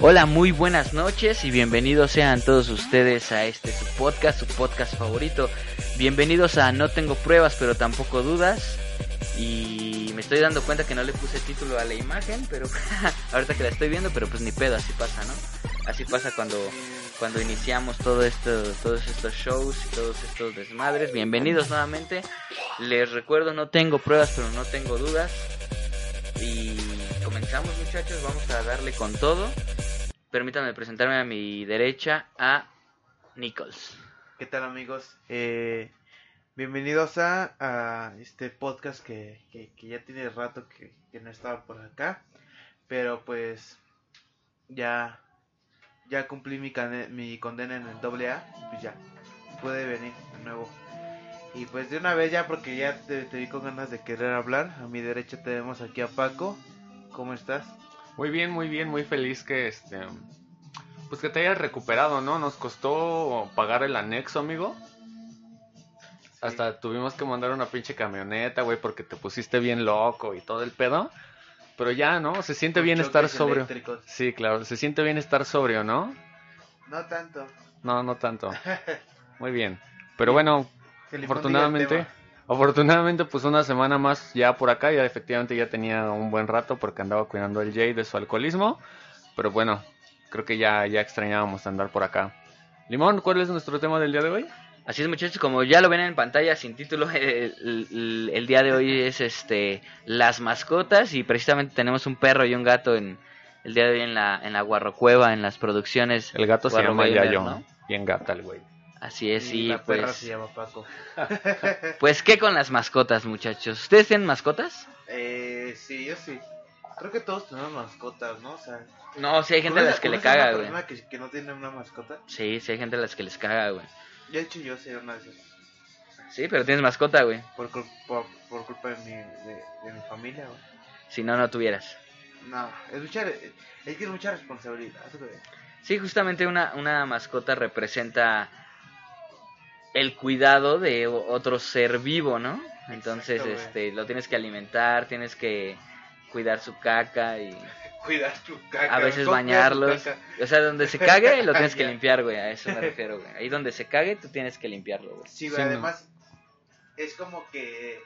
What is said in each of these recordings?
Hola, muy buenas noches y bienvenidos sean todos ustedes a este su podcast, su podcast favorito. Bienvenidos a No tengo pruebas, pero tampoco dudas. Y me estoy dando cuenta que no le puse título a la imagen, pero ahorita que la estoy viendo, pero pues ni pedo, así pasa, ¿no? Así pasa cuando cuando iniciamos todo esto, todos estos shows y todos estos desmadres. Bienvenidos nuevamente. Les recuerdo, no tengo pruebas, pero no tengo dudas. Y comenzamos muchachos, vamos a darle con todo. Permítanme presentarme a mi derecha a Nichols. ¿Qué tal amigos? Eh, bienvenidos a, a este podcast que, que, ya tiene rato que, que no estaba por acá. Pero pues ya ya cumplí mi, mi condena en el doble A, pues ya, puede venir de nuevo. Y pues de una vez ya, porque ya te, te vi con ganas de querer hablar, a mi derecha tenemos aquí a Paco, ¿cómo estás? Muy bien, muy bien, muy feliz que este pues que te hayas recuperado, ¿no? Nos costó pagar el anexo, amigo. Hasta tuvimos que mandar una pinche camioneta, güey, porque te pusiste bien loco y todo el pedo. Pero ya, ¿no? Se siente Con bien estar sobrio. eléctricos. Sí, claro, se siente bien estar sobrio, ¿no? No tanto. No, no tanto. Muy bien. Pero bueno, afortunadamente, afortunadamente pues una semana más ya por acá, ya efectivamente ya tenía un buen rato porque andaba cuidando al Jay de su alcoholismo, pero bueno, creo que ya ya extrañábamos andar por acá. Limón, ¿cuál es nuestro tema del día de hoy? Así es muchachos, como ya lo ven en pantalla sin título, el, el- el día de hoy es este las mascotas y precisamente tenemos un perro y un gato en el día de hoy en la en la Guarrocueva, en las producciones. El gato se llama Yayo, ¿no? bien gata el güey. Así es, y y la perra pues se llama Paco. pues qué con las mascotas, muchachos. ¿Ustedes tienen mascotas? Eh, sí, yo sí. Creo que todos tenemos mascotas, ¿no? O sea, No, sí hay gente a las que le ¿conoces a caga, güey. que, que no tiene una mascota? Sí, sí hay gente a las que les caga, güey. De hecho, yo soy una de esas. Sí, pero tienes mascota, güey. Por, cul- por, por culpa de mi, de, de mi familia, güey. Si no, no tuvieras. No, es mucha, es que es mucha responsabilidad. Sí, justamente una, una mascota representa el cuidado de otro ser vivo, ¿no? Entonces, Exacto, este, lo tienes que alimentar, tienes que cuidar su caca y Cuidar tu caca. a veces ¿cómo cuidas tu bañarlos. caca? O sea, donde se cague lo tienes que limpiar, güey, a eso me refiero, güey. Ahí donde se cague tú tienes que limpiarlo, güey. Sí, güey, Sí, no. además, es como que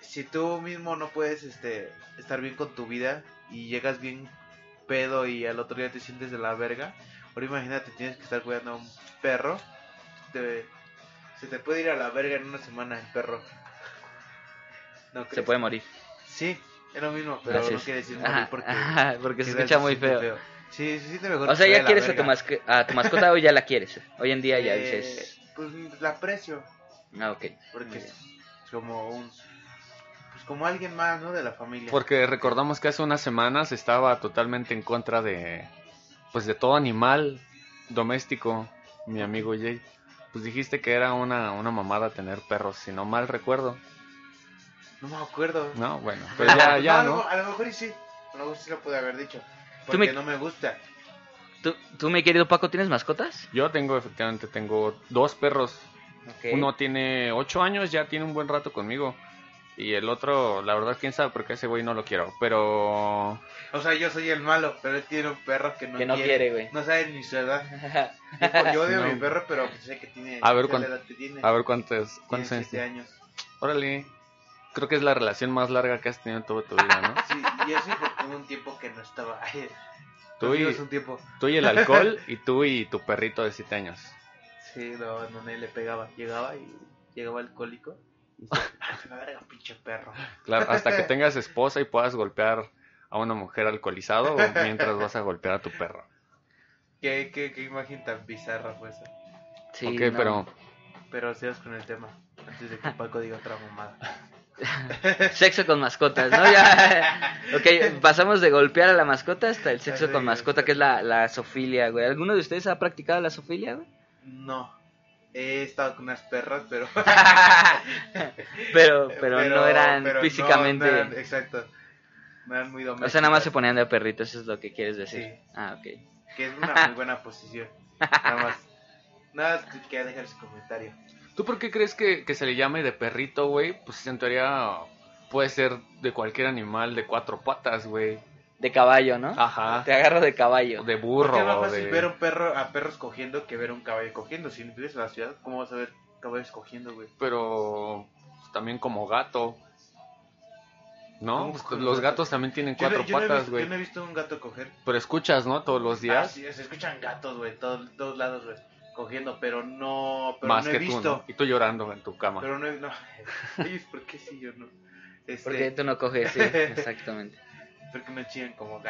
si tú mismo no puedes este, estar bien con tu vida y llegas bien pedo y al otro día te sientes de la verga, ahora imagínate, tienes que estar cuidando a un perro, te- se te puede ir a la verga en una semana el perro. ¿No Se puede morir. Sí, es lo mismo, pero no quiere decir morir Ajá, porque, ajá, porque se escucha muy feo. Sí, se siente mejor. O sea, ya quieres a tu, masc- a tu mascota o ya la quieres. Hoy en día ya Eh, dices, Pues la aprecio. ah, ok. Porque es como un. Pues como alguien más, ¿no? De la familia. Porque recordamos que hace unas semanas estaba totalmente en contra de pues de todo animal doméstico, mi amigo Jay. Pues dijiste que era una, una mamada tener perros, si no mal recuerdo. No me acuerdo. No, bueno, pues ya, ya, a, lo, ¿no? a lo mejor y sí. A lo mejor sí lo pude haber dicho. Tú Porque me- no me gusta. ¿Tú, ¿Tú, mi querido Paco, tienes mascotas? Yo tengo, efectivamente, tengo dos perros. Uno tiene ocho años, ya tiene un buen rato conmigo. Y el otro, la verdad, quién sabe, porque ese güey no lo quiero. Pero O sea, yo soy el malo, pero él tiene un perro que no, Que no quiere, güey. No sabe ni su edad. Yo, yo odio a No. mi perro, pero pues sé que tiene. A ver cuán- edad que tiene. a ver cuántos, cuántos años años. Órale, creo que es la relación más larga que has tenido en toda tu vida, ¿no? Sí, y eso porque hubo un tiempo que no estaba. Tú y- Tuvimos un tiempo. Tú y el alcohol y tú y tu perrito de 7 años. Sí, no, no le pegaba. Llegaba y llegaba alcohólico. Y dice, "Ah, la verga, pinche perro. Claro, hasta que tengas esposa y puedas golpear a una mujer alcoholizado o mientras vas a golpear a tu perro. ¿Qué, qué, qué imagen tan bizarra fue esa. Sí, ok, no. pero Pero sigamos con el tema. Antes de que Paco diga otra mamada. Sexo con mascotas, ¿no? Ya. ok, pasamos de golpear a la mascota hasta el sexo con mascota, que es la, la zoofilia, güey. ¿Alguno de ustedes ha practicado la zoofilia, güey? No. He estado con unas perras, pero. pero, pero, no eran pero no, físicamente... no eran- exacto. No eran muy domésticas. o sea, nada más se ponían de perrito, eso es lo que quieres decir. Sí. Ah, ok. Que es una muy buena posición. Nada más. Nada más quería dejar ese comentario. ¿tú por qué crees que, que se le llame de perrito, güey? Pues en teoría puede ser de cualquier animal de cuatro patas, güey. De caballo, ¿no? Ajá. Te agarro de caballo. De burro. es más fácil de... ver un perro, a perros cogiendo que ver un caballo cogiendo. Si vives en la ciudad, ¿cómo vas a ver caballos cogiendo, güey? Pero pues, también como gato. ¿No? ¿Cómo Pues, los gato? gatos también tienen Yo no- cuatro yo no he patas, güey. Yo no he visto un gato coger. Pero escuchas, ¿no? Todos los Ah, días. sí, se escuchan gatos, güey, todos, todos lados, güey, cogiendo, pero no, pero más no he que visto. tú, ¿no? Y tú llorando en tu cama. Pero no, no. Ellos, ¿por qué sí yo no? Este, Porque tú no coges, sí, exactamente. Porque no chillan como.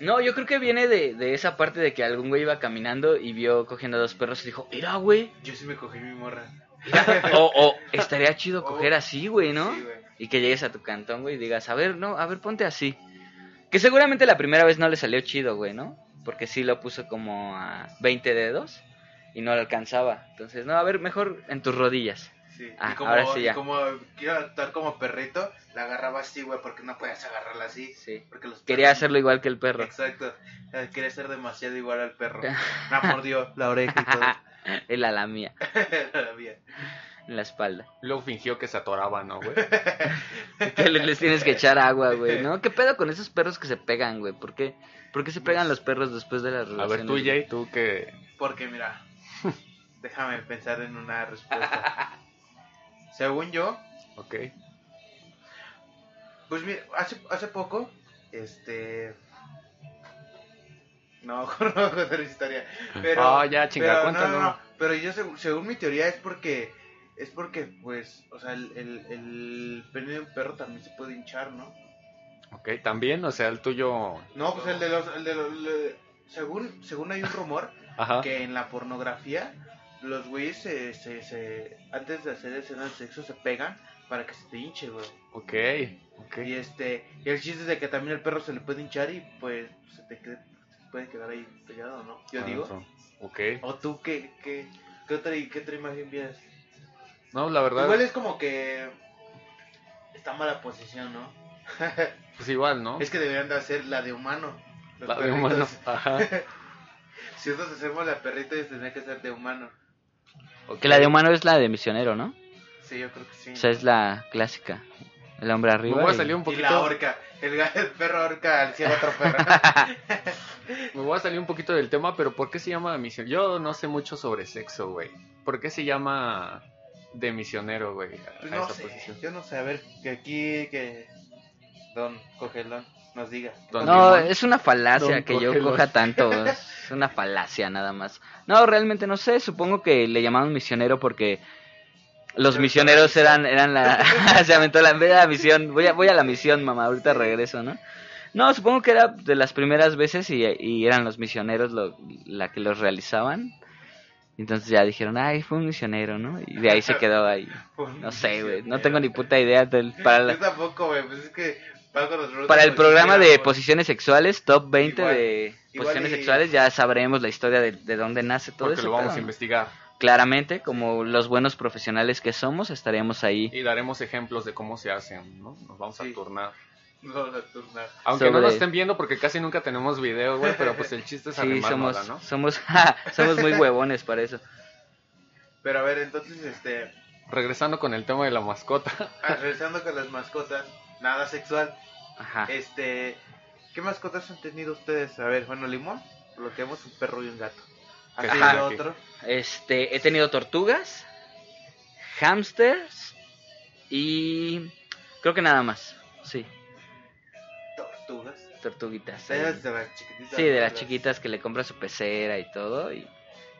No, yo creo que viene de, de esa parte de que algún güey iba caminando y vio cogiendo a dos perros y dijo, mira, güey. Yo sí me cogí mi morra. O, o estaría chido coger así, güey, ¿no? Sí, güey. Y que llegues a tu cantón, güey, y digas, a ver, no, a ver, ponte así. Que seguramente la primera vez no le salió chido, güey, ¿no? Porque sí lo puso como a 20 dedos y no lo alcanzaba. Entonces, no, a ver, mejor en tus rodillas. Sí. Ah, y como, ahora sí y ya. como quiero actuar como perrito, la agarraba así, güey, porque no puedes agarrarla así. Sí. Porque los Quería perros- hacerlo igual que el perro. Exacto. Eh, Quería ser demasiado igual al perro. Me mordió la oreja y todo. Él a la mía, La mía. en la espalda. Luego fingió que se atoraba, ¿no, güey? Que le- les tienes que echar agua, güey, ¿no? ¿Qué pedo con esos perros que se pegan, güey? ¿Por qué? ¿Por qué se pegan los perros después de las A relaciones? ver, tú, Jay, tú que... Porque mira, déjame pensar en una respuesta. Según yo, Ok. pues mira, hace, hace poco, este... No, no voy a contar historia. Pero, Ah, ya, chinga, pero. No, no, no, pero yo según, según mi teoría es porque, es porque, pues, o sea, el, el, el pene de un perro también se puede hinchar, ¿no? Ok, también, o sea, el tuyo... No, pues el de los, el de los, según, según hay un rumor Ajá. que en la pornografía los güeyes se, se, se, antes de hacer escenas de sexo se pegan para que se te hinche, güey. Ok, ok. Y este, y el chiste es de que también el perro se le puede hinchar y pues se te quede, se puede quedar ahí pegado, ¿no? Yo digo. Adentro. Ok. O tú qué, qué, qué otra, qué otra imagen vienes. No, la verdad, Igual es como que está mala posición, ¿no? pues igual, ¿no? Es que deberían de hacer la de humano. La de humano. Ajá. Si nosotros hacemos la perrita, ellos tendrían que ser de humano. Que la de humano es la de misionero, ¿no? Sí, yo creo que sí. O sea, es la clásica. El hombre Me arriba. voy a y- salir un Y la horca. El, el perro horca al cielo otro perro. Me voy a salir un poquito del tema, pero ¿por qué se llama misión? Yo no sé mucho sobre sexo, güey. ¿Por qué se llama de misionero, güey? A, Pues a no esa sé, posición. yo no sé, a ver, que aquí que Don Cogelón nos No, es una falacia que yo coja tanto. Es una falacia nada más. No, realmente no sé. Supongo que le llamaban misionero porque los misioneros eran eran la. se aventó la, en vez de la misión. Voy a, voy a la misión, mamá. Ahorita regreso, ¿no? No, supongo que era de las primeras veces y, y eran los misioneros lo, la que los realizaban. Entonces ya dijeron, ay, fue un misionero, ¿no? Y de ahí se quedó ahí. No sé, güey. No tengo ni puta idea. del- para, la- Yo tampoco, güey, pues es que para el programa de posiciones sexuales, top 20 Igual- de igual posiciones y- sexuales, ya sabremos la historia de, de dónde nace todo Porque eso. lo vamos a ¿no? investigar. Claramente, como los buenos profesionales que somos, estaríamos ahí. Y daremos ejemplos de cómo se hacen, ¿no? Nos vamos Sí. a turnar. No, vamos a turnar. Aunque no Sobre- nos estén viendo porque casi nunca tenemos video, güey, pero pues el chiste es Sí, somos, ¿no? somos, somos muy huevones para eso. Pero a ver, entonces, este, Regresando con el tema de la mascota. ah, regresando con las mascotas, nada sexual. Ajá. Este, ¿qué mascotas han tenido ustedes? A ver, bueno, Limón, lo tenemos un perro y un gato. ¿Ha Que tenido aquí. otro? Este, he tenido tortugas, hamsters y creo que nada más. Sí, Tortugas. tortuguitas. De las chiquititas. Sí, de las chiquitas que le compras su pecera y todo y,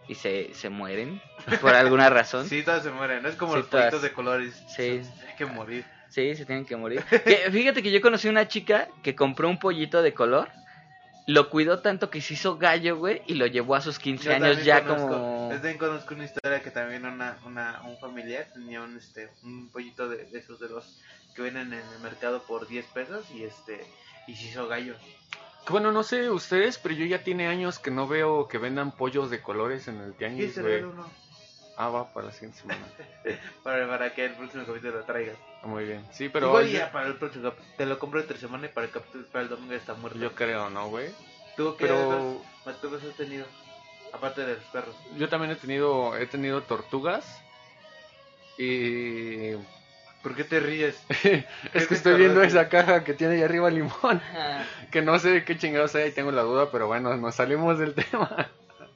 y se, se mueren por alguna razón. Sí, todas se mueren. No es como Sí, los pollitos todas. de colores. Sí. Se- Hay que morir. Sí, se tienen que morir. Que, fíjate que yo conocí una chica que compró un pollito de color, lo cuidó tanto que se hizo gallo, güey, y lo llevó a sus 15 Yo años ya conozco- como... Yo también conozco una historia que también una, una, un familiar tenía un, este, un pollito de, de esos de los que venden en el mercado por 10 pesos y este y se hizo gallo. Bueno, no sé ustedes, pero yo ya tiene años que no veo que vendan pollos de colores en el tianguis, güey. Ah, va para la siguiente semana. para, para que el próximo capítulo lo traigas. Ah, Muy bien. Sí, pero Igual yo, ya para el próximo capítulo. Te lo compro entre semana y para el capítulo para el domingo está muerto. yo creo, ¿no, güey? ¿Tú qué Pero mascotas has tenido? Aparte de los perros. yo también he tenido he tenido tortugas y ¿Por qué te ríes? es que estoy viendo esa caja que tiene ahí arriba limón. Que no sé qué chingados sea y tengo la duda, pero bueno, nos salimos del tema.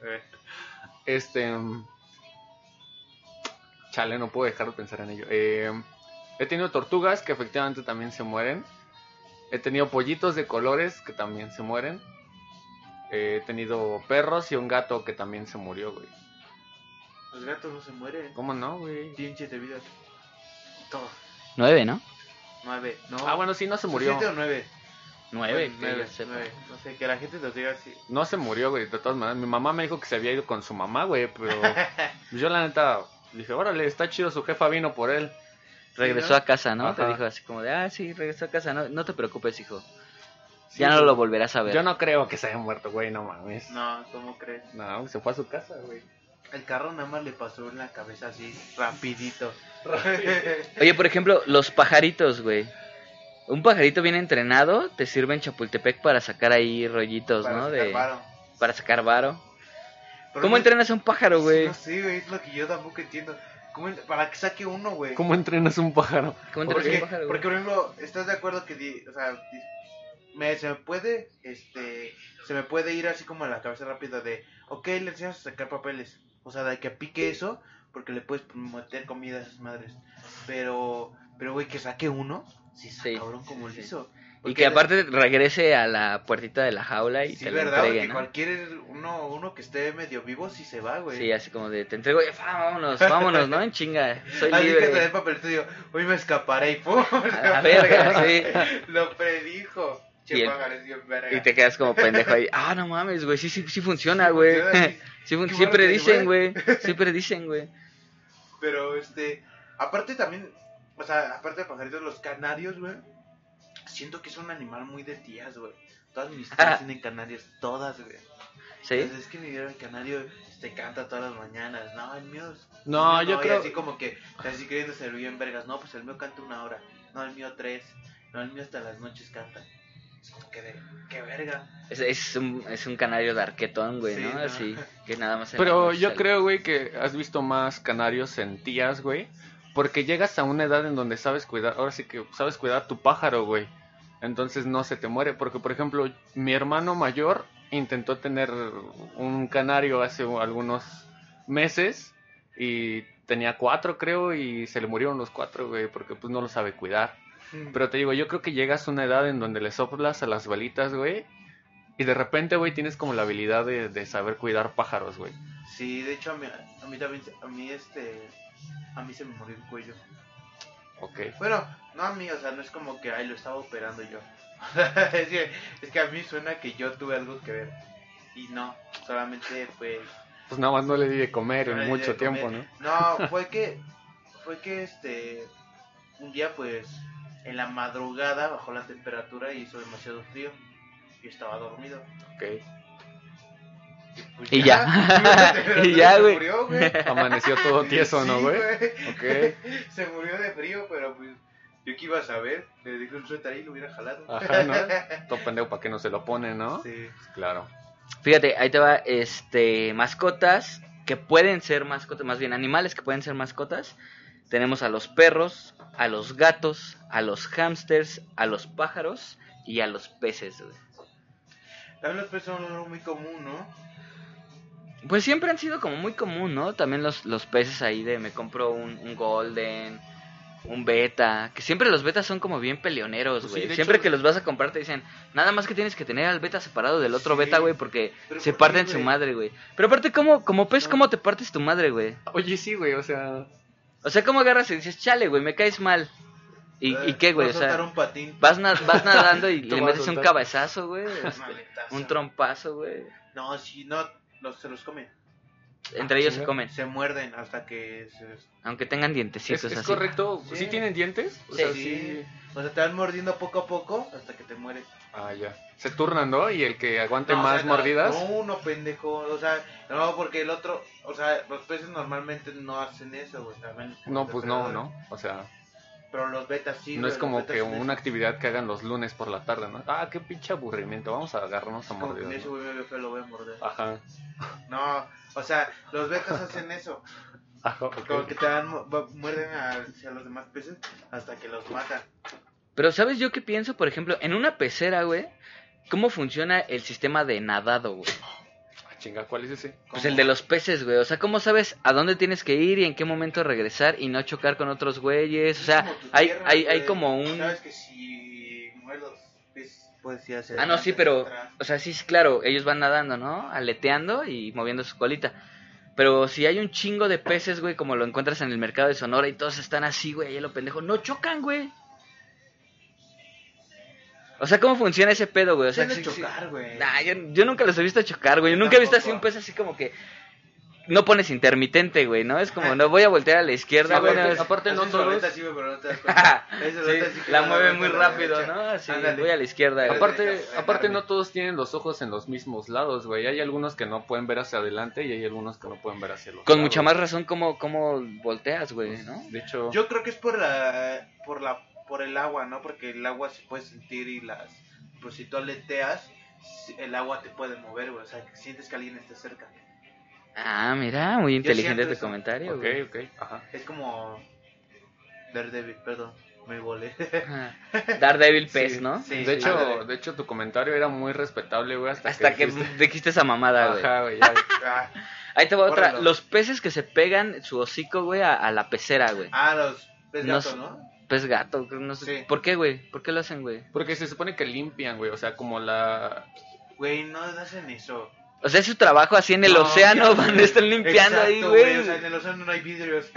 Eh, Este. Chale, no puedo dejar de pensar en ello. Eh, he tenido tortugas que efectivamente también se mueren. He tenido pollitos de colores que también se mueren. Eh, he tenido perros y un gato que también se murió, güey. Los gatos no se mueren. ¿Cómo no, güey? Tienen siete vidas. Todos. Nueve, ¿no? Nueve. No. Ah, bueno, sí, no se murió. ¿Siete o nueve? Nueve, nueve, sepa. nueve. No sé, que la gente nos diga así. No se murió, güey, de todas maneras. Mi mamá me dijo que se había ido con su mamá, güey, pero yo la neta dije, órale, está chido, su jefa vino por él. Regresó ¿no? a casa, ¿no? Te dijo así como de, ah, sí, regresó a casa. No, no te preocupes, hijo. Sí, ya no lo volverás a ver. Yo no creo que se haya muerto, güey, no mames. No, ¿cómo crees? No, se fue a su casa, güey. El carro nada más le pasó en la cabeza así, rapidito. Oye, por ejemplo, los pajaritos, güey. Un pajarito bien entrenado te sirve en Chapultepec para sacar ahí rollitos, Para ¿no? sacar De, varo. para sacar varo. Pero ¿Cómo entrenas a un pájaro, güey? No sé, güey, es lo que yo tampoco entiendo. ¿Cómo en- para que saque uno, güey. ¿Cómo entrenas un pájaro? ¿Cómo entrenas a Porque, un pájaro, porque, por ejemplo, ¿estás de acuerdo que, di- o sea, di- me, se me puede, este, se me puede ir así como a la cabeza rápida de, ok, le enseñas a sacar papeles. O sea, de que pique eso, porque le puedes meter comida a esas madres. Pero, pero, güey, que saque uno, sí, está Sí, cabrón como sí, lo sí. hizo. Y que aparte regrese a la puertita de la jaula y Sí, te lo verdad, entregue, ¿no? cualquier uno, uno que esté medio vivo sí se va, güey. Sí, así como de, te entrego, y, "Fa, vámonos, vámonos, ¿no? En chinga, soy Así que te libre. el papelito y digo, hoy me escaparé y ¡pum! A la verga, sí. Lo predijo. Che, Y el-. Y te quedas como pendejo ahí. Ah, no mames, güey, sí, sí, sí funciona, güey. sí. Fun- siempre bueno que dicen, güey. Siempre dicen, güey. Pero, este, aparte también, o sea, aparte de pajaritos, los canarios, güey, siento que es un animal muy de tías, güey. Todas mis tías tienen canarios, todas, güey. ¿Sí? Entonces, es que mi el canario te canta todas las mañanas. No, el mío es... No, el mío yo y creo- así como que, así creyéndose el bien vergas. No, pues el mío canta una hora. No, el mío tres. No, el mío hasta las noches canta. Es como que de, qué verga. Es, es, un, es un canario de arquetón, güey, Sí, ¿no? no. Así, que nada más... en Pero yo sale. creo, güey, que has visto más canarios en tías, güey. Porque llegas a una edad en donde sabes cuidar, ahora sí que sabes cuidar tu pájaro, güey. Entonces no se te muere. Porque, por ejemplo, mi hermano mayor intentó tener un canario hace algunos meses y tenía cuatro, creo, y se le murieron los cuatro, güey, porque pues no lo sabe cuidar. Pero te digo, yo creo que llegas a una edad en donde le soplas a las balitas, güey. Y de repente, güey, tienes como la habilidad de, de saber cuidar pájaros, güey. Sí, de hecho a mí, a mí también, a mí este, a mí se me murió el cuello. Ok. Bueno, no a mí, o sea, no es como que, ay, lo estaba operando yo. es, que, es que a mí suena que yo tuve algo que ver. Y no, solamente fue... Pues nada más no le di de comer no en mucho tiempo, comer. ¿no? No, fue que, fue que este, un día pues, en la madrugada bajó la temperatura y hizo demasiado frío. Y estaba dormido. Ok. Pues Y ya. Y ya, se güey. murió, güey. Amaneció todo tieso, ¿no, güey? Ok. Se murió de frío, pero pues yo que iba a saber, le dije un suéter ahí y lo hubiera jalado. Ajá, ¿no? Todo pendejo para que no se lo pone, ¿no? Sí. Claro. Fíjate, ahí te va, este, mascotas que pueden ser mascotas, más bien animales que pueden ser mascotas. Tenemos a los perros, a los gatos, a los hámsters, a los pájaros y a los peces, güey. También los peces son algo muy común, ¿no? Pues siempre han sido como muy común, ¿no? También los, los peces ahí de me compro un, un golden, un beta, que siempre los betas son como bien peleoneros, Pues güey. sí, siempre hecho- que los vas a comprar te dicen, nada más que tienes que tener al beta separado del otro Sí. beta, güey, porque se ¿por qué, parten su madre, güey. Pero aparte, ¿cómo, como pez, cómo te partes tu madre, güey? Oye, sí, güey, o sea... O sea, ¿cómo agarras y dices, chale, güey, me caes mal? ¿Y, Eh, y qué, güey? O sea, un patín. vas, na- vas nadando y le metes un cabezazo, güey. un trompazo, güey. No, sí, no, los, se los comen. Entre Ah, ellos se comen, Se muerden hasta que se... aunque tengan ¿Es, dientecitos es así. correcto? Sí. ¿Sí tienen dientes? O Sí. sea, Sí. O sea, te van mordiendo poco a poco hasta que te mueres. Ah, ya. Se turnan, ¿no? Y el que aguante No, o más sea, no, mordidas... No, uno pendejo. O sea, no, porque el otro. O sea, los peces normalmente no hacen eso, güey. que No, pues no. ¿no? O sea, Pero los betas sí. no es como que una eso. actividad que hagan los lunes por la tarde, ¿no? Ah, qué pinche aburrimiento, vamos a agarrarnos a ese ¿no? güey me ve feo, lo voy a morder. Ajá. No, o sea, los betas hacen eso. Ajá. Como que te dan, muerden a, a los demás peces hasta que los matan. Pero ¿sabes yo qué pienso? Por ejemplo, en una pecera, güey, ¿cómo funciona el sistema de nadado, güey? Chinga, ¿cuál es ese? Pues el de los peces, güey. O sea, ¿cómo sabes a dónde tienes que ir y en qué momento regresar y no chocar con otros güeyes? O sea, hay, tierra, hay, hay como un... Sabes que si mueres los peces, puedes ir hacia Ah, no, sí, pero, atrás. o sea, sí, sí, claro, ellos van nadando, ¿no? Aleteando y moviendo su colita. Pero si hay un chingo de peces, güey, como lo encuentras en el mercado de Sonora y todos están así, güey, ahí lo pendejo, no chocan, güey. O sea, ¿cómo funciona ese pedo, güey? O Se sea, sí- chocar, güey. Nah, yo, yo nunca los he visto chocar, güey. Yo nunca he visto así un pez así como que no pones intermitente, güey, ¿no? Es como, no voy a voltear a la izquierda, Sí, güey. güey, no, es- aparte no todos- pero no te das cuenta. Sí, la mueve muy rápido. ¿no? Así, Ándale. voy a la izquierda. güey. Aparte, aparte no todos tienen los ojos en los mismos lados, güey. Hay algunos que no pueden ver hacia adelante y hay algunos que no pueden ver hacia los Con lados. mucha más razón, ¿cómo, cómo volteas, güey, no? De hecho, Yo creo que es por la, por la, por el agua, ¿no? Porque el agua se puede sentir y las, pues si tú aleteas, el agua te puede mover, güey. O sea, que sientes que alguien está cerca. Ah, mira, muy inteligente tu comentario, ok, güey. ok, ajá. Es como Daredevil, perdón, me volé. Daredevil pez, Sí, ¿no? sí. de hecho, de hecho tu comentario era muy respetable, güey, hasta, Hasta que dijiste- dijiste esa mamada, güey. Ajá, güey, ya. Ah, Ahí te va otra. Los peces que se pegan su hocico, güey, a, a la pecera, güey. ah, los pez gato. ¿no? Pez gato, no sé. Sí. ¿Por qué, güey? ¿Por qué lo hacen, güey? Porque se supone que limpian, güey, o sea, como la... Güey, no hacen eso. O sea, es su trabajo así en el No, océano, ya, van están limpiando ahí, güey. O sea, en el océano no hay vidrios.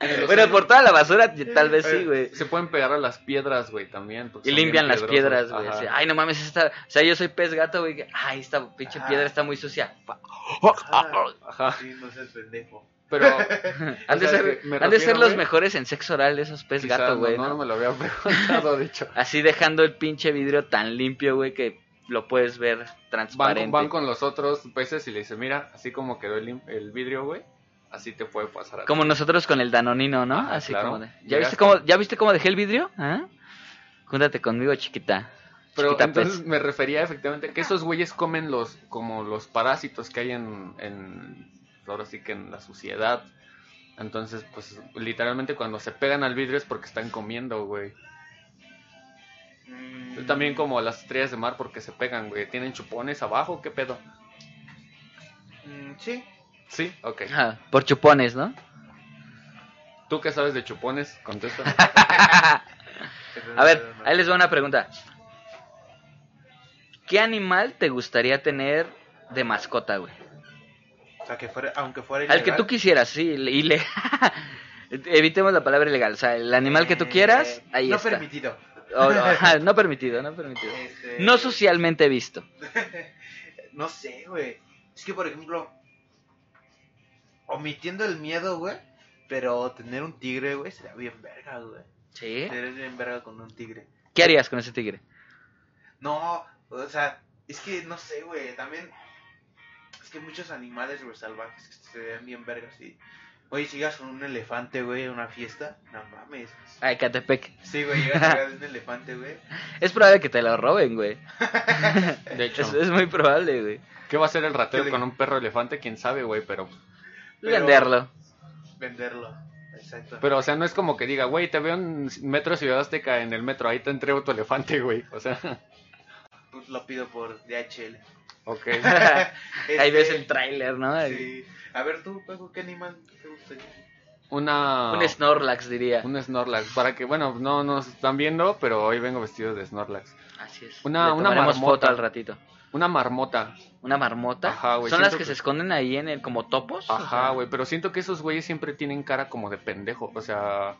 es que Bueno, por toda la basura, tal vez sí, Eh, güey. se pueden pegar a las piedras, güey, también. Y limpian las piedrosas. piedras, güey. Ajá. así, Ay, no mames, esta... O sea, yo soy pez gato, güey. Ay, esta pinche Ajá. piedra está muy sucia. Ah, Ajá. sí, no seas pendejo. Pero Han de ser, que me han de ser refiero, los mejores en sexo oral esos pez gato, güey. no, ¿no? me lo había preguntado, de hecho. Así dejando el pinche vidrio tan limpio, güey, que lo puedes ver Van, transparente. con- van con los otros peces y le dicen, mira, así como quedó el, vidrio, güey, así te puede pasar a ti". Como nosotros con el danonino, ¿no? Así claro. como de... ¿Ya viste cómo, ¿Ya viste cómo dejé el vidrio? ¿Ah? Júntate conmigo, chiquita. Pero Chiquita entonces pez. me refería efectivamente que esos güeyes comen los como los parásitos que hay en, en ahora sí que en la suciedad. Entonces, pues literalmente cuando se pegan al vidrio es porque están comiendo, güey. Mm, También como las estrellas de mar porque se pegan, güey. ¿Tienen chupones abajo? ¿Qué pedo? mm, sí. Sí, ok. Ajá, por chupones, ¿no? ¿Tú qué sabes de chupones? Contesta. A ver, ahí les va una pregunta. ¿Qué animal te gustaría tener de mascota, güey? Sea, que fuera, aunque fuera Al que ilegal. tú quisieras, sí. Le... Evitemos la palabra ilegal. O sea, el animal que tú quieras, Eh, ahí no está. permitido. O- o- ajá, no permitido, no permitido. Este, No socialmente visto. No sé, güey. Es que, por ejemplo, omitiendo el miedo, güey, pero tener un tigre, güey, sería bien verga, güey. ¿Sí? Sería bien verga con un tigre. ¿Qué harías con ese tigre? No, o sea, es que no sé, güey, también es que muchos animales, güey, salvajes que se ven bien vergas, sí. Oye, si llegas con un elefante, güey, a una fiesta, no mames. Ay, Catepec. Sí, güey, llegas a un elefante, güey. Es probable que te lo roben, güey. De hecho, Es, es muy probable, güey. ¿qué va a hacer el ratero ¿Qué le- con un perro elefante? ¿Quién sabe, güey? Pero, Pero- Venderlo. Venderlo, exacto. pero, o sea, no es como que diga, güey, te veo en Metro Ciudad Azteca en el metro, ahí te entrego tu elefante, güey. O sea, Pues lo pido por DHL. Ok. Ahí ves Este, el tráiler, ¿no? Sí. A ver tú, Paco, ¿qué animal te gustaría? Una... Un Snorlax, diría. Un Snorlax, para que, bueno, no nos están viendo, pero hoy vengo vestido de Snorlax. Así es. Una- Le una marmota. foto al ratito. Una marmota. ¿Una marmota? Ajá, güey, ¿Son las que, que- se esconden ahí en el como topos? O Ajá, sea, güey, pero siento que esos güeyes siempre tienen cara como de pendejo, o sea,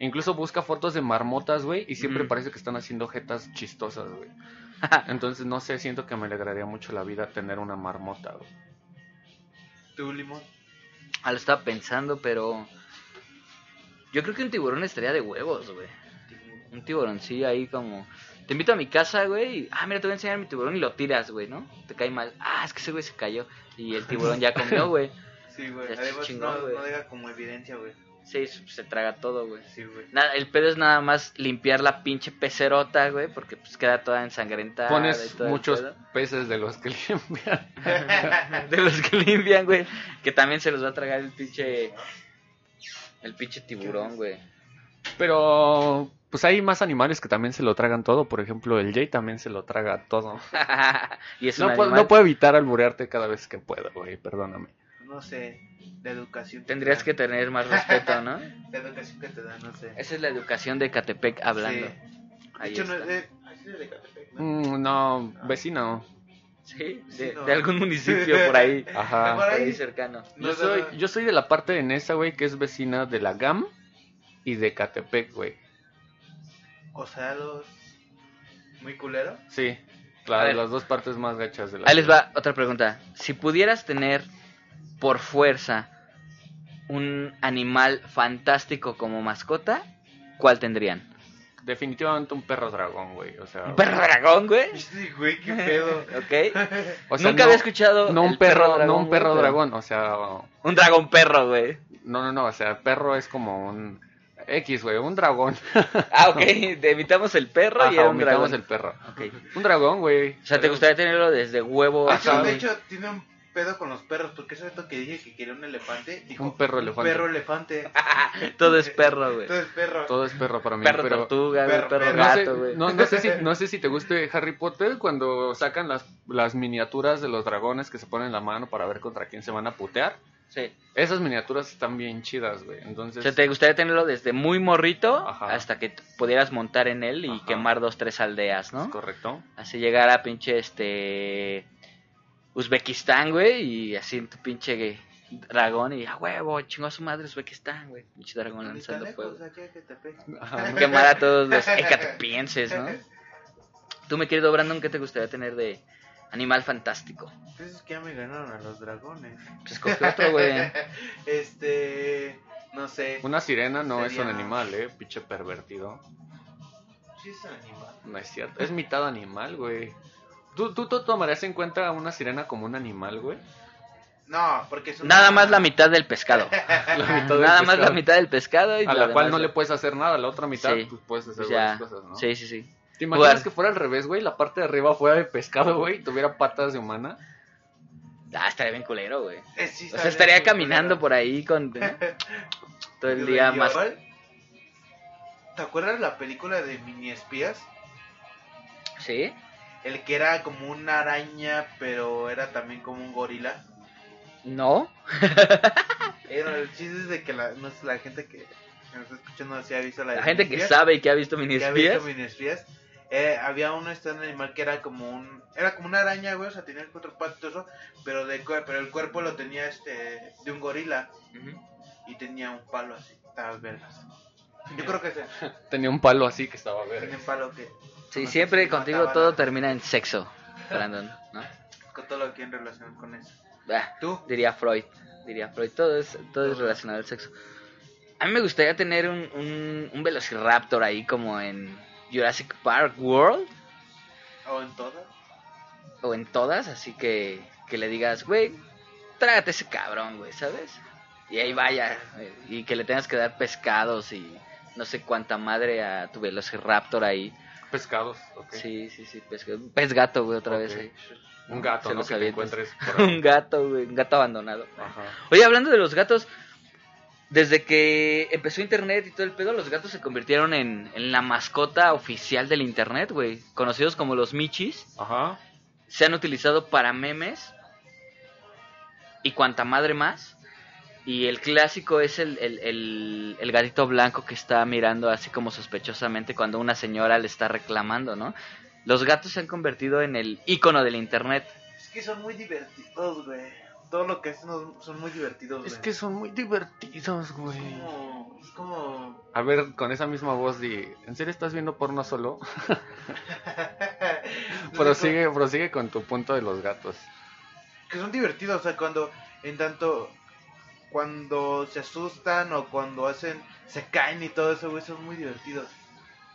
incluso busca fotos de marmotas, güey, y siempre parece que están haciendo jetas chistosas, güey. Entonces, no sé, siento que me alegraría mucho la vida tener una marmota, güey. ¿Tú, Limón? Ah, lo estaba pensando, pero... Yo creo que un tiburón estaría de huevos, güey. Un tiburón, sí, ahí como... Te invito a mi casa, güey, y... Ah, mira, te voy a enseñar mi tiburón y lo tiras, güey, ¿no? Te cae mal. Ah, es que ese güey se cayó. Y el tiburón ya comió, güey. Sí, güey. Además, chingón, no, güey. no deja como evidencia, güey. Sí, se traga todo, güey. Sí, güey. Nada, el pedo es nada más limpiar la pinche pecerota, güey, porque pues queda toda ensangrentada. y Pones todo muchos peces de los que limpian. de los que limpian, güey, que también se los va a tragar el pinche el pinche tiburón, güey. Pero pues hay más animales que también se lo tragan todo. Por ejemplo, el Jay también se lo traga todo. y es No, un puedo- animal. no puedo evitar alburearte cada vez que puedo, güey. Perdóname. No sé, la educación. Tendrías que te tener más respeto, ¿no? La educación que te da, no sé. Esa es la educación de Catepec hablando. Sí. De hecho, no es de. ah, es de Catepec, ¿no? Mm, no, vecino. Sí, Sí, de, no. de algún municipio por ahí, Ajá. Por ahí. ahí cercano. No, Yo soy, no. yo soy de la parte de Nesa, güey, que es vecina de la GAM y de Catepec, güey. O sea, los. Muy culero. Sí, la, ver. las dos partes más gachas de la Ahí les va otra pregunta. Si pudieras tener por fuerza un animal fantástico como mascota, ¿cuál tendrían? Definitivamente un perro dragón, güey. O sea, ¿Un perro dragón, güey? Sí, güey, qué pedo. ¿Ok? o sea, Nunca no- había escuchado. No un el perro, dragón, no un perro dragón, o sea, Un dragón perro, güey. no, no, no, o sea, perro es como un X, güey, un dragón. Ah, ok. Evitamos el perro y era un dragón. el perro. Un dragón, güey. O sea, ¿te gustaría tenerlo desde huevo? De hecho, de hecho, tiene un pedo con los perros. Porque eso es lo que dije que quería un elefante. Dijo, Un perro elefante. perro elefante. Todo es perro, güey. Entonces, perro. Todo es perro para mí, Perro pero tortuga, Perro- gato, güey. no, no sé si, no sé si te guste Harry Potter cuando sacan las, las miniaturas de los dragones que se ponen en la mano para ver contra quién se van a putear. Sí. Esas miniaturas están bien chidas, güey. O Entonces, sea, ¿te gustaría tenerlo desde muy morrito Ajá. hasta que pudieras montar en él y Ajá. quemar dos, tres aldeas, ¿es ¿no? correcto? Así llegar a pinche este Uzbekistán, güey, y así en tu pinche dragón y a huevo, chingo a su madre Uzbekistán, güey, pinche dragón tan lanzando fuego. Ajá. Quemar a todos los ecatepienses, ¿no? Tú, mi querido Brandon, ¿qué te gustaría tener de animal fantástico? Entonces que ya me ganaron a los dragones. Pues escoge otro, güey. Este. No sé. Una sirena no es un animal, eh, pinche pervertido. Sí, es un animal. No es cierto. Es mitad animal, güey. ¿Tú, tú, tú tomarías en cuenta a una sirena como un animal, güey? No, porque es un Nada más la mitad del pescado. La mitad del Nada más la mitad del pescado y A la cual demás, no le puedes hacer nada, la otra mitad Sí. pues, puedes hacer ya. varias cosas, ¿no? Sí, sí, sí. ¿Te imaginas Jugar. que fuera al revés, güey? La parte de arriba fuera de pescado, güey, y tuviera patas de humana. Ah, estaría bien culero, güey. Eh, sí, O sea, estaría caminando culero. por ahí con ¿no? todo el día más. ¿Te acuerdas la película de Mini Espías? ¿Sí? El que era como una araña, pero era también como un gorila. ¿No? Era, el chiste es de que la, no sé, la gente que que nos está escuchando si ha visto la de La gente que sabe y que ha visto mini que ha visto espías. Mini Espías, eh, había uno este animal que era como un era como una araña, güey, o sea, tenía cuatro patas, y todo eso, pero de cuer- pero el cuerpo lo tenía este de un gorila y tenía un palo así, estaba vergas. Yo creo que ese, Tenía un palo así que estaba tenía verde. un palo que Sí, siempre si contigo todo termina en sexo, Brandon, ¿no? con todo lo que en relación con eso. Bah, ¿Tú? diría Freud, diría Freud, todo es, todo es relacionado al sexo. A mí me gustaría tener un, un, un velociraptor ahí como en Jurassic Park World ¿O en todas? o en todas, así que, que le digas, güey, trágate ese cabrón, güey, ¿sabes? Y ahí vaya, eh, y que le tengas que dar pescados y no sé cuánta madre a tu velociraptor ahí. Pescados, ok. Sí, sí, sí, pez, pez gato, güey, otra vez ahí. Un gato, Se ¿no? los Que te avientas. encuentres por ahí. un gato, güey, un gato abandonado. Ajá. Oye, hablando de los gatos, desde que empezó internet y todo el pedo, los gatos se convirtieron en, en la mascota oficial del internet, güey. Conocidos como los michis. Ajá. Se han utilizado para memes y cuanta madre más. Y el clásico es el, el, el, el gatito blanco que está mirando así como sospechosamente cuando una señora le está reclamando, ¿no? Los gatos se han convertido en el icono del internet. Es que son muy divertidos, güey. Todo lo que hacen son- son muy divertidos, güey. Es que son muy divertidos, es güey. como, es como... A ver, con esa misma voz di, ¿en serio estás viendo porno solo? prosigue, prosigue con tu punto de los gatos. que son divertidos, o sea, cuando en tanto cuando se asustan o cuando hacen se caen y todo eso, güey, son muy divertidos.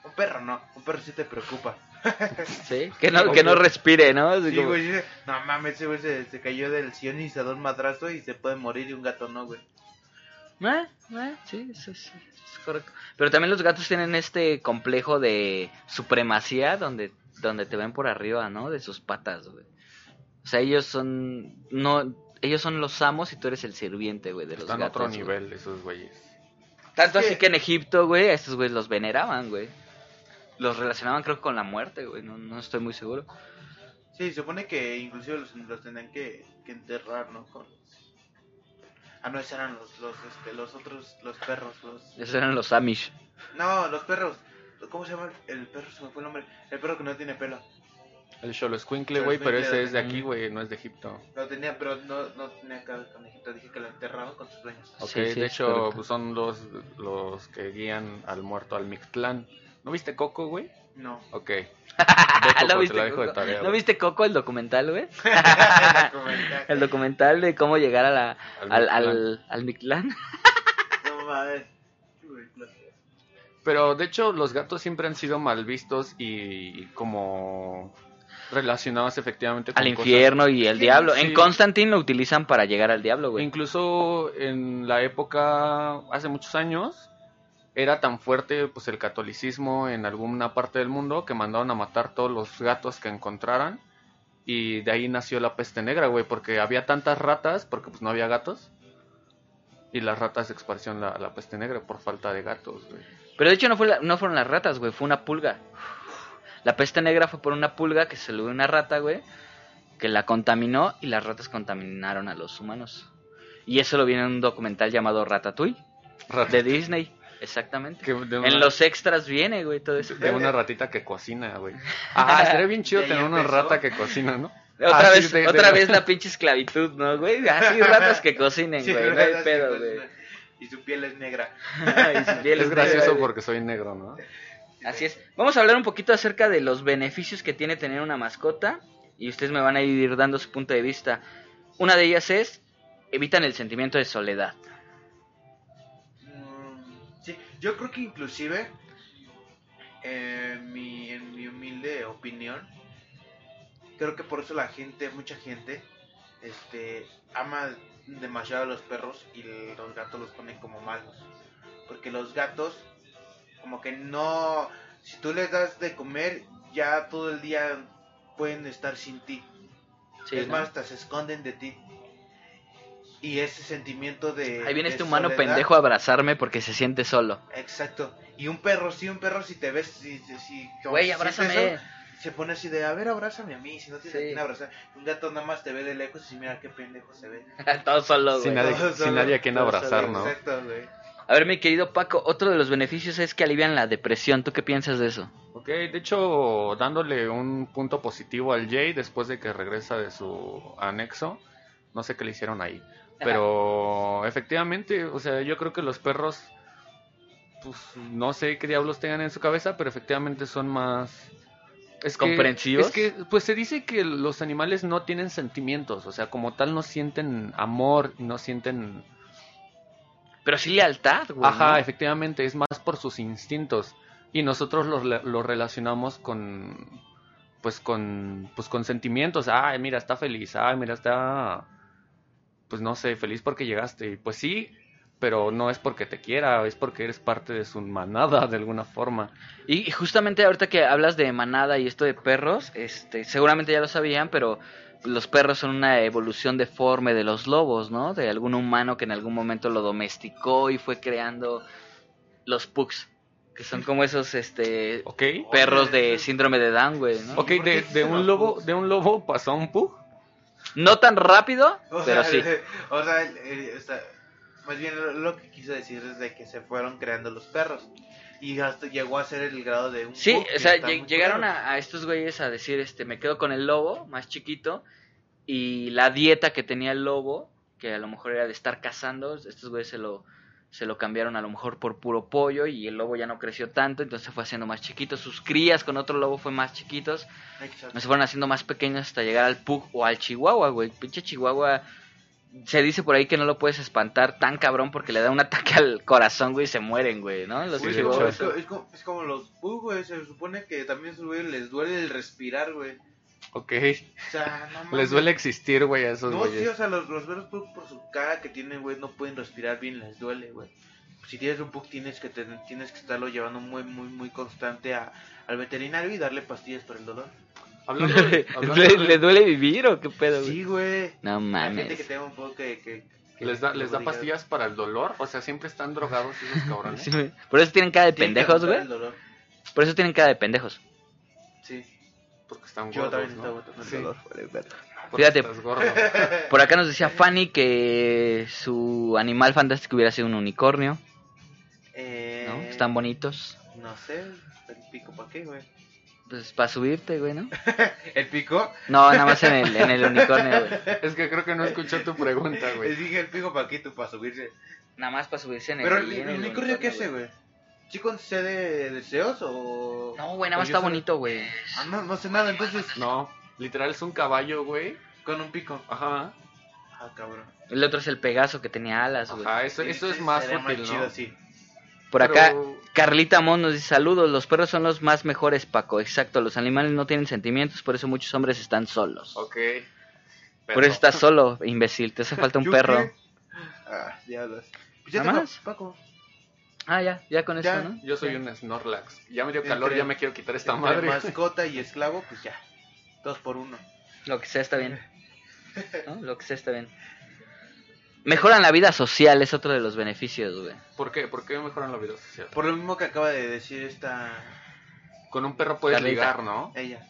Un perro no, un perro sí te preocupa. ¿Sí? Que no, que no respire, ¿no? Así Sí, como- güey, no mames, ese güey se, se cayó del sillón y se da un madrazo y se puede morir y un gato no, güey. Eh, eh, sí, sí, sí, es correcto. Pero también los gatos tienen este complejo de supremacía donde, donde te ven por arriba, ¿no? De sus patas, güey. O sea, ellos son, no, ellos son los amos y tú eres el sirviente, güey, de los Están a gatos. otro güey. nivel esos güeyes. Tanto así que- en Egipto, güey, a estos güeyes los veneraban, güey. Los relacionaban creo que con la muerte, güey, no, no estoy muy seguro. Sí, se supone que inclusive los, los tendrían que, que enterrar, ¿no? Con... Ah, no, esos eran los, los, este, los otros, los perros, los... Esos eran los Amish. No, los perros. ¿Cómo se llama el el perro? Se me fue el nombre. El perro que no tiene pelo. El Cholo Squinkle, güey, pero ese es de aquí, güey, no es de Egipto. Lo tenía, pero no, no tenía que ver con Egipto. Dije que lo enterraba con sus dueños. Ok, Sí, sí, de hecho, pues, son los, los que guían al muerto al Mictlán. ¿No viste Coco, güey? No. Ok. Coco, ¿No, te viste de tarea, ¿No viste Coco el documental, güey? Documental. El documental de cómo llegar a la, Al al, Mictlán. al, al Mictlán. No mames. Pero de hecho los gatos siempre han sido mal vistos y como relacionados efectivamente con al cosas- infierno y el diablo. Sí. En Constantine lo utilizan para llegar al diablo, güey. Incluso en la época, hace muchos años, era tan fuerte pues el catolicismo en alguna parte del mundo que mandaron a matar todos los gatos que encontraran y de ahí nació la peste negra, güey, porque había tantas ratas, porque pues no había gatos. Y las ratas esparcieron la, la peste negra por falta de gatos, güey. Pero de hecho no, fue la- no fueron las ratas, güey, fue una pulga. La peste negra fue por una pulga que se le dio una rata, güey, que la contaminó y las ratas contaminaron a los humanos. Y eso lo viene en un documental llamado Ratatouille, Rat- de Disney, exactamente. que de una- En los extras viene, güey, todo eso. De una ratita que cocina, güey. Ah, sería bien chido tener una empezó. rata que cocina, ¿no? Otra Ah, vez, de- de- otra vez la pinche esclavitud, ¿no, güey? Así ratas que cocinen, Sí, güey, no hay pedo, güey. Y su piel es negra. Y su piel Es es gracioso negra, porque soy negro, ¿no? Así es. Vamos a hablar un poquito acerca de los beneficios que tiene tener una mascota y ustedes me van a ir dando su punto de vista. Una de ellas es evitan el sentimiento de soledad. Mm, Sí, yo creo que inclusive, eh, en mi humilde opinión, creo que por eso la gente, mucha gente, este, ama demasiado a los perros y los gatos los ponen como malos. Porque los gatos, como que no, si tú les das de comer, ya todo el día pueden estar sin ti. Sí, es ¿no? más, hasta se esconden de ti. Y ese sentimiento de... Ahí viene de este humano soledad- pendejo a abrazarme porque se siente solo. Exacto. Y un perro, sí, un perro, si te ves, si, si, Güey, abrázame. eso, se pone así de, a ver, abrázame a mí, si no tienes Sí. a quién abrazar. Un gato nada más te ve de lejos y mira qué pendejo se ve. Todo solo, Sin güey. nadie, Todo sin nadie a quien abrazar, solo, ¿no? Exacto, güey. A ver, mi querido Paco, otro de los beneficios es que alivian la depresión. ¿Tú qué piensas de eso? Ok, de hecho, dándole un punto positivo al Jay después de que regresa de su anexo, no sé qué le hicieron ahí, pero efectivamente, o sea, yo creo que los perros, pues no sé qué diablos tengan en su cabeza, pero efectivamente son más... Es que- ¿Comprensivos? Es que, pues se dice que los animales no tienen sentimientos, o sea, como tal no sienten amor, no sienten Pero sí lealtad, güey. Ajá, ¿no? efectivamente, es más por sus instintos. Y nosotros lo, lo relacionamos con, pues con, pues con sentimientos. Ay, mira, está feliz. Ay, mira, está, pues no sé, feliz porque llegaste. Y pues sí, pero no es porque te quiera, es porque eres parte de su manada de alguna forma. Y y justamente ahorita que hablas de manada y esto de perros, este, seguramente ya lo sabían, pero los perros son una evolución deforme de los lobos, ¿no? De algún humano que en algún momento lo domesticó y fue creando los pugs, que son como esos, este, perros de síndrome de Down, güey, ¿no? Ok, ¿Y por qué de, un lobo, pugs? de un lobo pasó a un pug. No tan rápido, O pero sea, sí. O sea, o sea, más bien lo, lo que quiso decir es de que se fueron creando los perros. Y hasta llegó a ser el grado de un Sí, o sea, lleg- llegaron a, a estos güeyes a decir, este, me quedo con el lobo, más chiquito, y la dieta que tenía el lobo, que a lo mejor era de estar cazando, estos güeyes se lo, se lo cambiaron a lo mejor por puro pollo, y el lobo ya no creció tanto, entonces se fue haciendo más chiquito, sus crías con otro lobo fue más chiquitos, Exacto. se fueron haciendo más pequeños hasta llegar al pug o al chihuahua, güey, pinche chihuahua... Se dice por ahí que no lo puedes espantar tan cabrón porque le da un ataque al corazón, güey, y se mueren, güey, ¿no? Los Sí, Güey, de es, como, es, como, es los pug, güey. Se supone que también a esos güeyes les duele el respirar, güey. Ok. O sea, no mames. Les duele existir, güey, a esos No, sí, o sea, los, los perros por, por su cara que tienen, güey, no pueden respirar bien, les duele, güey. Si tienes un pug, tienes que ten- tienes que estarlo llevando muy, muy, muy constante a, al veterinario y darle pastillas para el dolor. Hablando de- hablando ¿Le, de- le duele vivir o qué pedo, güey? Sí, güey. No La gente que mames. tenga un pug que... que, que- ¿Les da, que les da pastillas para el dolor? O sea, siempre están drogados esos cabrones. Sí. Por eso tienen cara de pendejos, güey. Por eso tienen cara de pendejos. Sí. Porque están Yo gordos, también ¿no? estaba Sí, dolor. Fíjate. Por acá nos decía Fanny que su animal fantástico hubiera sido un unicornio, Eh, ¿no? Están bonitos. No sé, el pico para qué, güey. Pues para subirte, güey, ¿no? ¿El pico? No, nada más en el, en el unicornio, güey. Es que creo que no escuchó tu pregunta, Les güey. dije el pico para qué, tú para subirse. Nada más para subirse en el Pero el, unicornio, ¿qué hace, güey? ¿Sí concede deseos o...? No, güey, nada más está bonito, güey. Ah, no, no sé nada, entonces... No, literal es un caballo, güey. Con un pico. Ajá. Ah, cabrón. El otro es el Pegaso que tenía alas, güey. Ajá, eso, eso Sí, es más útil, chido, ¿no? sí. Por Pero- acá, Carlita Mon nos dice saludos, los perros son los más mejores, Paco. Exacto, los animales no tienen sentimientos, por eso muchos hombres están solos. Ok. Por eso estás solo, imbécil, te hace falta un ¿Yo perro. qué? Ah, diablos. Pues ya ¿Nada tengo- más? Paco. Ah, ya, ya con Ya. eso, ¿no? Yo soy un Snorlax. Ya me dio calor, Entre- ya me quiero quitar esta Entre madre. mascota y esclavo, pues ya. Dos por uno. Lo que sea está bien. ¿No? Lo que sea está bien. Mejoran la vida social, es otro de los beneficios, güey. ¿Por qué? ¿Por qué mejoran la vida social? Por lo mismo que acaba de decir esta... Con un perro puedes Carlita. ligar, ¿no? Ella.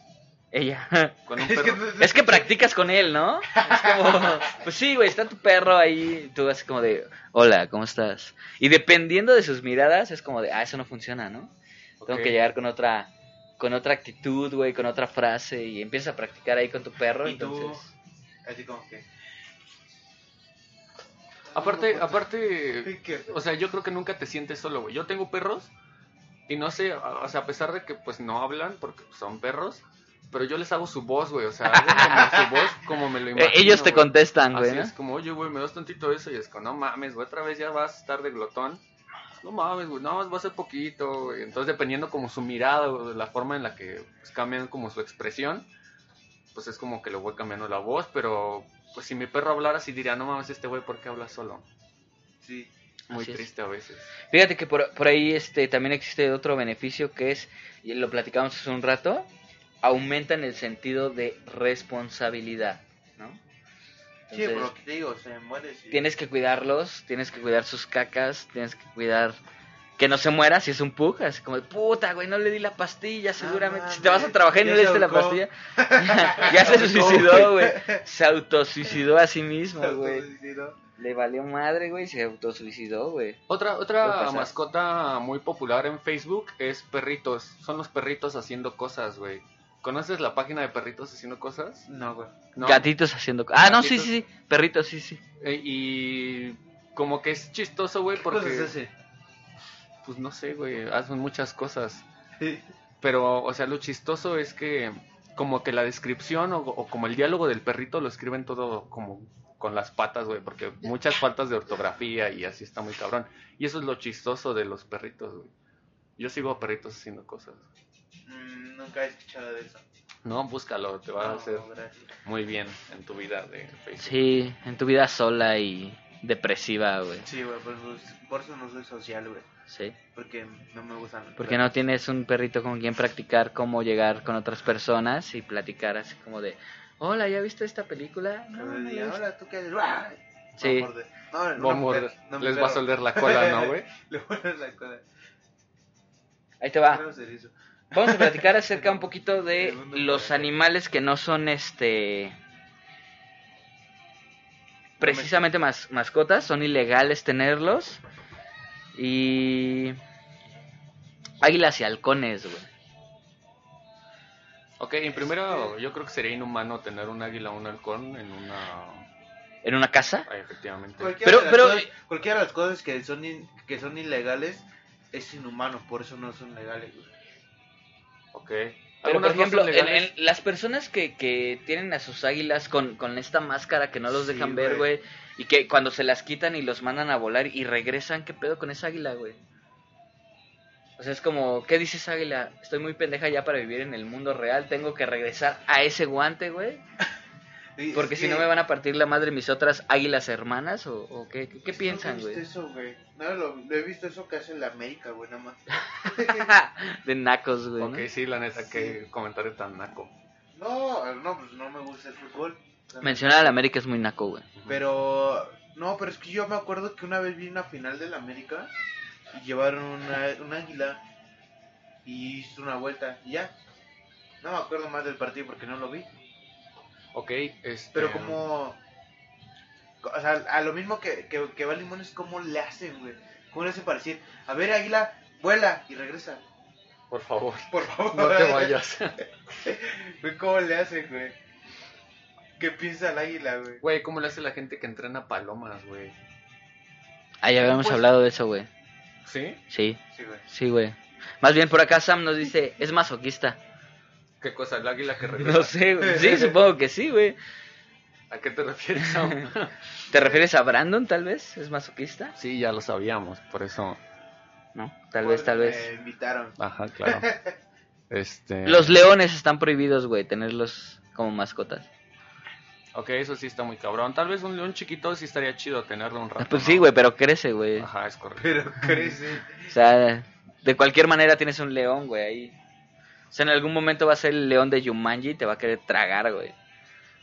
Ella. Con un Es que Es practicas con él, ¿no? Es como, pues sí, güey, está tu perro ahí, tú así como de, hola, ¿cómo estás? Y dependiendo de sus miradas, es como de, ah, eso no funciona, ¿no? Tengo que llegar con otra, con otra actitud, güey, con otra frase, y empiezas a practicar ahí con tu perro, Y tú... entonces... Así como que... Aparte, aparte, ¿Qué? o sea, yo creo que nunca te sientes solo, güey. Yo tengo perros y no sé, a- o sea, a pesar de que pues no hablan porque son perros, pero yo les hago su voz, güey, o sea, hago como su voz como me lo Eh, imagino. ellos te güey. contestan, güey, Así ¿no? es como, oye, güey, me das tantito eso y es como, no mames, güey, otra vez ya vas a estar de glotón. No mames, güey, no, va a ser poquito, güey. Entonces, dependiendo como su mirada, güey, la forma en la que pues, cambian como su expresión, pues es como que le voy cambiando la voz, pero pues si mi perro hablara así diría, no mames, este güey, ¿por qué habla solo? Sí. Muy Así es. triste a veces. Fíjate que por, por ahí este también existe otro beneficio que es, y lo platicamos hace un rato, aumenta en el sentido de responsabilidad, ¿no? Sí, Entonces, que te digo, se muere. sí. tienes que cuidarlos, tienes que cuidar sus cacas, tienes que cuidar que no se muera si es un pug, así como de puta, güey, no le di la pastilla, seguramente. si te vas a trabajar y no le diste la pastilla, ya, ya se suicidó, güey. Se autosuicidó a sí mismo, güey. Le valió madre, güey, y se autosuicidó, güey. Otra, otra mascota muy popular en Facebook es perritos. Son los perritos haciendo cosas, güey. ¿Conoces la página de perritos haciendo cosas? No, güey. ¿No? Gatitos haciendo... Ah, no, sí, sí, sí, perritos, sí, sí. Eh, y como que es chistoso, güey, ¿Qué porque... cosas hace? Pues no sé, güey, hacen muchas cosas. Pero, o sea, lo chistoso es que como que la descripción o, o como el diálogo del perrito lo escriben todo como con las patas, güey, porque muchas faltas de ortografía y así está muy cabrón. Y eso es lo chistoso de los perritos, güey. Yo sigo a perritos haciendo cosas. Mm, nunca he escuchado de eso. No, búscalo, te va a hacer gracias. muy bien en tu vida de Facebook. Sí, en tu vida sola y depresiva, güey. Sí, güey, por, eso- por eso no soy social, güey. Sí. Porque no me gustan. Porque no tienes un perrito con quien practicar cómo llegar con otras personas y platicar así como de, hola, ¿ya viste esta película? No, no la he Y visto". ahora tú qué. Sí. Morde. No, no, Les va a soler la cola, ¿no, güey? Le muerde la cola. Ahí te va. Vamos a platicar acerca un poquito de los animales que no son este precisamente mas- mascotas, son ilegales tenerlos. Y águilas y halcones, güey. Ok, en primero yo creo que sería inhumano tener un águila o un halcón en una... ¿En una casa? Ah, efectivamente. Cualquiera, Pero- de pero- cosas, cualquiera de las cosas que son, in- que son ilegales es inhumano, por eso no son legales, güey. Ok. Pero por ejemplo, en- las personas que, que tienen a sus águilas con, con esta máscara que no los Sí, dejan ver, güey, y que cuando se las quitan y los mandan a volar y regresan, ¿qué pedo con esa águila, güey? O sea, es como, ¿qué dices, Águila? Estoy muy pendeja ya para vivir en el mundo real. Tengo que regresar a ese guante, güey. Porque si no me van a partir la madre mis otras águilas hermanas. ¿O, o qué, qué, qué ¿Nunca piensan, viste güey? eso, güey? No, lo, lo he visto eso que hace la América, güey, nada más. De nacos, güey. ¿no? Ok, sí, la neta, qué comentario tan naco. No, no, pues no me gusta el fútbol. Mencionar al América es muy naco, güey. Pero, no, pero es que yo me acuerdo que una vez vi una final del América y llevaron una, un águila y hizo una vuelta y ya. No me acuerdo más del partido porque no lo vi. Ok, este... Pero como... O sea, a lo mismo que, que, que va Limón es cómo le hacen, güey. ¿Cómo le hacen para decir, a ver, águila, vuela y regresa? Por favor, Por favor. no te vayas. Güey, ¿cómo le hacen, güey? ¿Qué piensa el águila, güey? Güey, ¿cómo le hace la gente que entrena palomas, güey? Ah, ya habíamos Pues- hablado de eso, güey. ¿Sí? Sí, Sí, güey. sí, güey. Más bien por acá Sam nos dice, es masoquista. ¿Qué cosa? ¿El águila que regresa? No sé, güey. Sí, supongo que sí, güey. ¿A qué te refieres, Sam? ¿Te refieres a Brandon, tal vez? ¿Es masoquista? sí, ya lo sabíamos, por eso... No, tal Por vez, tal vez. Me invitaron. Ajá, claro. Este... Los leones están prohibidos, güey, tenerlos como mascotas. Ok, eso sí está muy cabrón. Tal vez un león chiquito sí estaría chido tenerlo un rato. Pues sí, güey, pero crece, güey. Ajá, es correcto. Pero crece. O sea, de cualquier manera tienes un león, güey, ahí. O sea, en algún momento va a ser el león de Yumanji y te va a querer tragar, güey.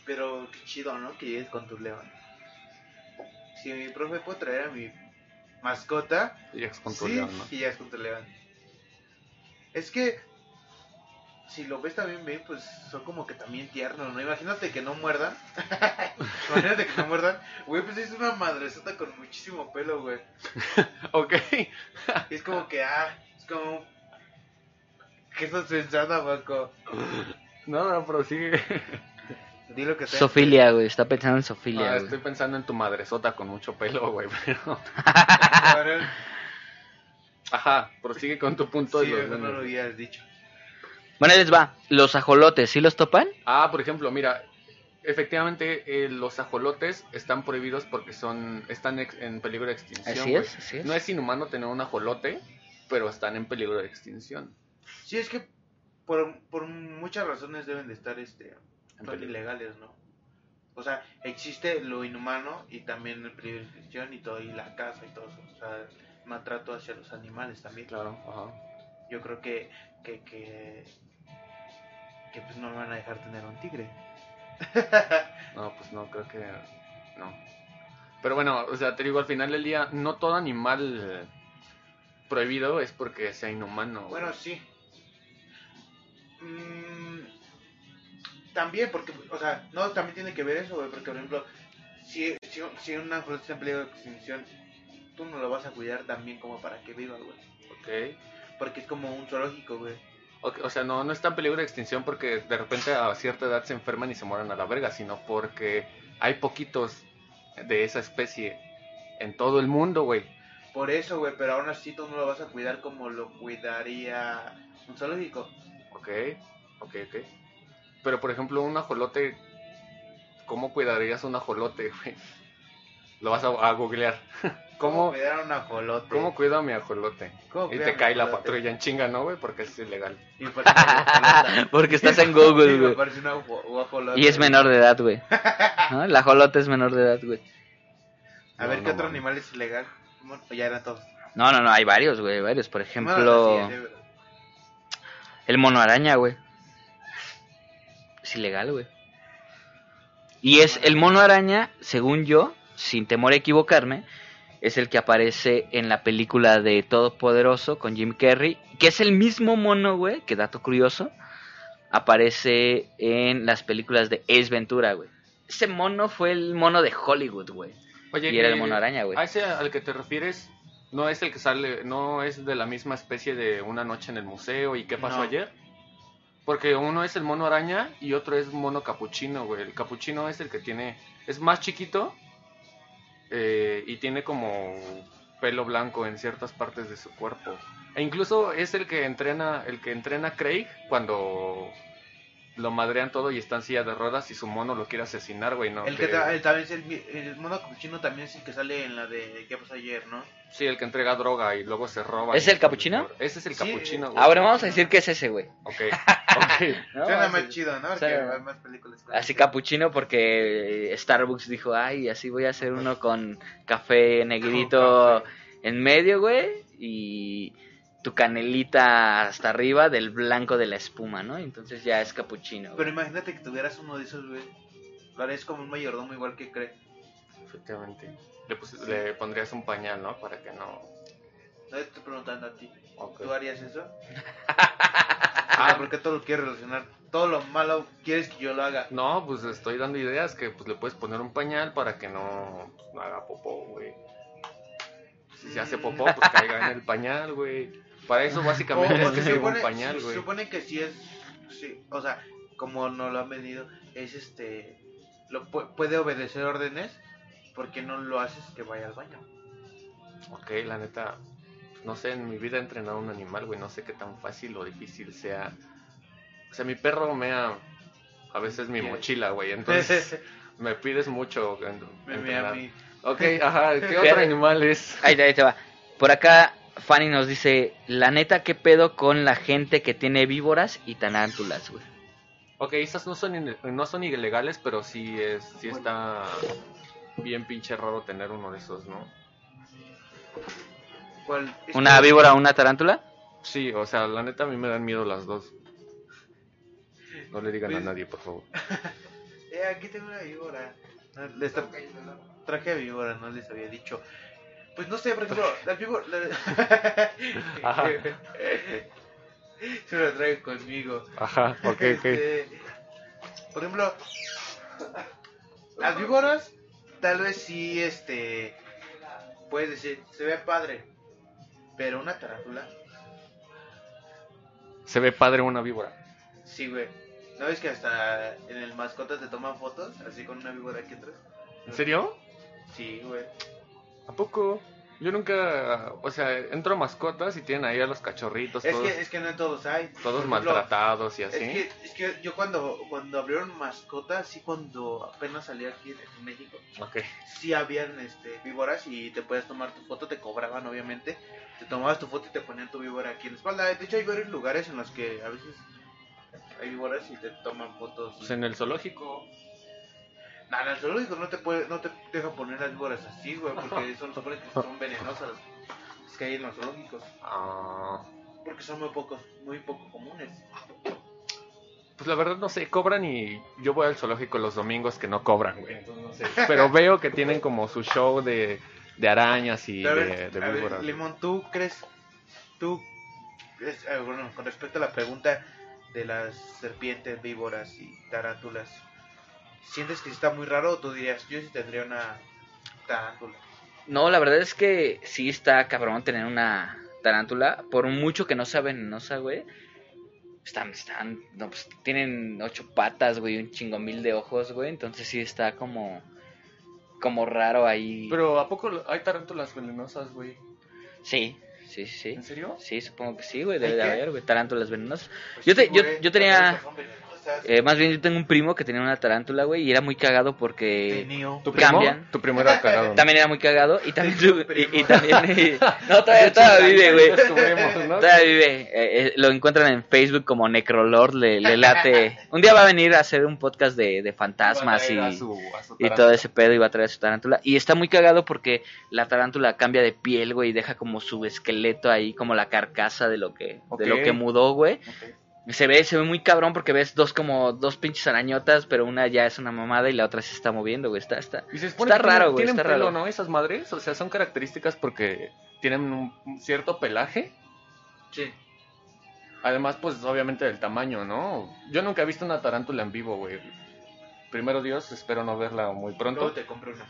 Pero qué chido, ¿no? Que llegues con tu león. Si mi profe puede traer a mi mascota, Y es con tu sí, león, ¿no? y llegas con tu león. Es que, si lo ves también bien, pues son como que también tiernos, ¿no? Imagínate que no muerdan. Imagínate que no muerdan. Güey, pues es una madresota con muchísimo pelo, güey. Ok. Y es como que, ah, es como... ¿Qué estás pensando, Paco? No, no, pero sigue. Di lo que sea. Sofilia, güey, está pensando en Sofilia, Ah, güey. estoy pensando en tu madresota con mucho pelo, güey. Pero... Cabrón. Ajá, prosigue con tu punto Sí, de los eso no lo habías dicho. Bueno, ahí les va. Los ajolotes, ¿sí los topan? Ah, por ejemplo, mira, efectivamente eh, los ajolotes están prohibidos porque son están ex- en peligro de extinción. Así güey. es, así es. No es inhumano tener un ajolote, pero están en peligro de extinción. Sí, es que por, por muchas razones deben de estar este son ilegales, ¿no? O sea, existe lo inhumano y también el extinción y todo, y la caza y todo eso. O sea, el maltrato hacia los animales también. Claro, ajá. Yo creo que, que, que, que pues no me van a dejar tener un tigre. No, pues no, creo que no. Pero bueno, o sea, te digo, al final del día, no todo animal eh, prohibido es porque sea inhumano. Bueno, sí. También, porque, o sea, no, también tiene que ver eso, güey, porque, por ejemplo, si, si, si una flota está en peligro de extinción, tú no lo vas a cuidar tan bien como para que viva, güey. Ok. Porque es como un zoológico, güey. O sea, no, no está en peligro de extinción porque de repente a cierta edad se enferman y se mueren a la verga, sino porque hay poquitos de esa especie en todo el mundo, güey. Por eso, güey, pero aún así tú no lo vas a cuidar como lo cuidaría un zoológico. Ok, ok, ok. Pero por ejemplo, un ajolote, ¿cómo cuidarías un ajolote, güey? Lo vas a, a googlear. ¿Cómo, cuidar un ajolote? ¿Cómo cuido a mi ajolote? ¿Cómo Y te cae la patrulla en chinga, ¿no, güey? Porque es ilegal. Y. Porque estás en Google, güey. Y es menor de edad, güey. ¿No? El ajolote es menor de edad, güey. A ver, ¿qué no otro animal es ilegal? ¿Cómo? O ya eran todos. No, no, no, hay varios, güey, varios. Por Bueno, ejemplo, sí, sí, el mono araña, güey. Es ilegal, güey. Y es el mono araña, según yo, sin temor a equivocarme, es el que aparece en la película de Todopoderoso con Jim Carrey, que es el mismo mono, güey, que dato curioso, aparece en las películas de Ace Ventura, güey. Ese mono fue el mono de Hollywood, güey. Oye, Y era el mono araña, güey. A ese al que te refieres, no es el que sale, no es de la misma especie de Una noche en el museo y qué pasó No. ayer. Porque uno es el mono araña y otro es mono capuchino, güey. El capuchino es el que tiene, es más chiquito eh, y tiene como pelo blanco en ciertas partes de su cuerpo. E incluso es el que entrena, el que entrena a Craig cuando lo madrean todo y está en silla de ruedas y su mono lo quiere asesinar, güey. No, El que ta- el- también es el, el mono capuchino también es el que sale en la de ¿Qué pasó ayer, no? Sí, el que entrega droga y luego se roba. ¿Es el capuchino? Ese es el Sí. capuchino. güey. Ahora vamos a decir que es ese, güey. Ok, ok. ¿no? Suena Así- más chido, ¿no? Porque hay más películas. Así capuchino porque Starbucks dijo, ay, así voy a hacer uno con café negrito en medio, güey, y tu canelita hasta arriba del blanco de la espuma, ¿no? Entonces ya es capuchino. Pero imagínate que tuvieras uno de esos, güey. Lo harías como un mayordomo igual que cree. Efectivamente. Le, pus- le pondrías un pañal, ¿no? Para que no. No te estoy preguntando a ti. Ok. ¿Tú harías eso? ah, porque todo lo quieres relacionar. Todo lo malo quieres que yo lo haga. No, pues estoy dando ideas que pues le puedes poner un pañal para que no, pues, no haga popó, güey. Si se hace popó, pues caiga en el pañal, güey. Para eso básicamente es que se supone, un pañal, se güey. supone que sí es. Sí, o sea, como no lo han vendido, es este. Lo pu- puede obedecer órdenes. Porque no lo haces que vaya al baño? Ok, la neta, pues, no sé, en mi vida he entrenado un animal, güey, no sé qué tan fácil o difícil sea. O sea, mi perro mea a veces mi ¿Qué? mochila, güey, entonces me pides mucho. Me- me- entrenar. a mí. Ok, ajá, ¿qué otro animal es? Ahí te, ahí te va. Por acá, Fanny nos dice, la neta, ¿qué pedo con la gente que tiene víboras y tarántulas, güey? Ok, esas no son, no son ilegales, pero sí, es, sí está bien pinche raro tener uno de esos, ¿no? ¿Cuál? ¿Una víbora o una tarántula? Sí, o sea, la neta a mí me dan miedo las dos. No le digan a Pues- nadie, por favor. Eh, aquí tengo una víbora. No, les tra- traje a víbora, no les había dicho. Pues no sé, por ejemplo, las víboras. Ajá. Se lo traigo conmigo. Ajá, ok, ok. Este, por ejemplo, las víboras, tal vez sí, este. Puedes decir, se ve padre. Pero una tarántula, Se ve padre una víbora. sí, güey. ¿No ves que hasta en el mascotas te toman fotos? Así con una víbora aquí atrás. ¿En serio? Sí, güey. ¿A poco? Yo nunca, o sea, entro a mascotas y tienen ahí a los cachorritos, Es todos, que, es que no en todos hay. todos ejemplo, maltratados y Es así. que, es que yo cuando, cuando abrieron mascotas, sí cuando apenas salí aquí en México, Ok. sí habían este, víboras y te puedes tomar tu foto, te cobraban obviamente, te tomabas tu foto y te ponían tu víbora aquí en la espalda. De hecho hay varios lugares en los que a veces hay víboras y te toman fotos. Pues en el zoológico. Nah, en el zoológico no te, puede, no te dejan poner las víboras así, güey, porque son, supone que son venenosas. Es que hay en los zoológicos, Ah, porque son muy pocos, muy poco comunes. pues la verdad no sé, cobran y yo voy al zoológico los domingos que no cobran, güey. entonces no sé. Pero veo que tienen como su show de, de arañas y a de, ver, de a ver, víboras. Limón, ¿tú crees, tú, es- eh, bueno, con respecto a la pregunta de las serpientes, víboras y tarántulas, ¿sientes que está muy raro o tú dirías, yo sí tendría una tarántula? No, la verdad es que sí está cabrón tener una tarántula. Por mucho que no sea venenosa, güey. Están, están, no, pues tienen ocho patas, güey, un chingo mil de ojos, güey. Entonces sí está como, como raro ahí. Pero ¿a poco hay tarántulas venenosas, güey? Sí, sí, sí. ¿En serio? Sí, supongo que sí, güey, debe de haber, güey, tarántulas venenosas. Pues Yo te- sí, yo- güey, yo tenía-. Eh, más bien yo tengo un primo que tenía una tarántula, güey, y era muy cagado porque... Tenía- ¿Tu primo? cambian. Tu primo era cagado. ¿no? También era muy cagado y también su- y, también y- no todavía, todavía vive güey todavía vive Eh, eh, lo encuentran en Facebook como Necrolord le, le late un día va a venir a hacer un podcast de, de fantasmas y, Va a traer a su- a su y todo ese pedo y va a traer a su tarántula y está muy cagado porque la tarántula cambia de piel güey y deja como su esqueleto ahí como la carcasa de lo que de lo que mudó güey. Se ve, se ve muy cabrón porque ves dos como dos pinches arañotas, pero una ya es una mamada y la otra se está moviendo, güey. Está, está. Y se Está raro, güey, Tienen está pelo, raro. ¿no? Esas madres, o sea, son características porque tienen un cierto pelaje. Sí. Además, pues obviamente del tamaño, ¿no? Yo nunca he visto una tarántula en vivo, güey. Primero Dios, espero no verla muy Luego pronto. te compro una.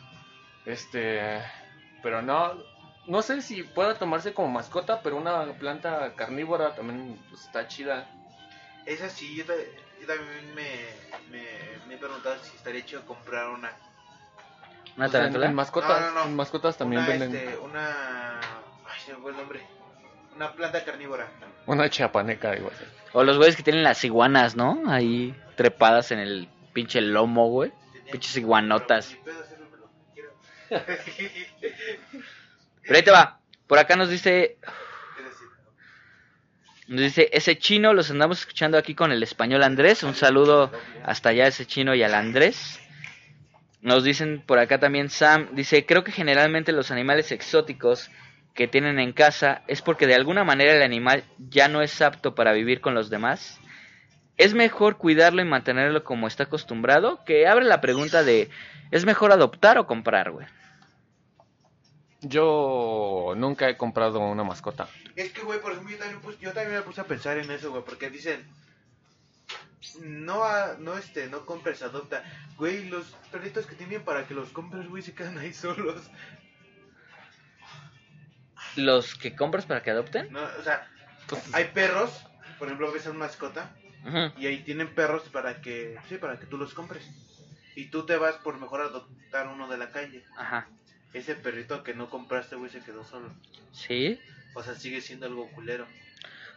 Este, pero no, no sé si pueda tomarse como mascota, pero una planta carnívora también pues, está chida. Esa sí, yo, yo también me, me, me he preguntado si estaría chido comprar una. ¿Una Pues, en- tarántula? En, mascotas, No, no, no. en mascotas también una, venden este, una... Ay, se me fue el nombre. Una planta carnívora. una chiapaneca, igual. O los güeyes que tienen las iguanas, ¿no? Ahí trepadas en el pinche lomo, güey. Tenía- Pinches iguanotas. Pero ahí te va. Por acá nos dice. Nos dice, ese chino, los andamos escuchando aquí con el español Andrés. Un saludo hasta allá a ese chino y al Andrés. Nos dicen por acá también Sam, dice, creo que generalmente los animales exóticos que tienen en casa es porque de alguna manera el animal ya no es apto para vivir con los demás. Es mejor cuidarlo y mantenerlo como está acostumbrado, que abre la pregunta de, ¿es mejor adoptar o comprar, güey? Yo nunca he comprado una mascota. Es que, güey, por ejemplo, yo también, pus- yo también me puse a pensar en eso, güey, porque dicen, no, a- no, este, no compres, adopta. Güey, los perritos que tienen para que los compres, güey, se quedan ahí solos. ¿Los que compras para que adopten? No, o sea, Pues, hay perros, por ejemplo, ves a una mascota, y ahí tienen perros para que, sí, para que tú los compres. Y tú te vas por mejor adoptar uno de la calle. Ajá. Ese perrito que no compraste, güey, se quedó solo. Sí. O sea, sigue siendo algo culero.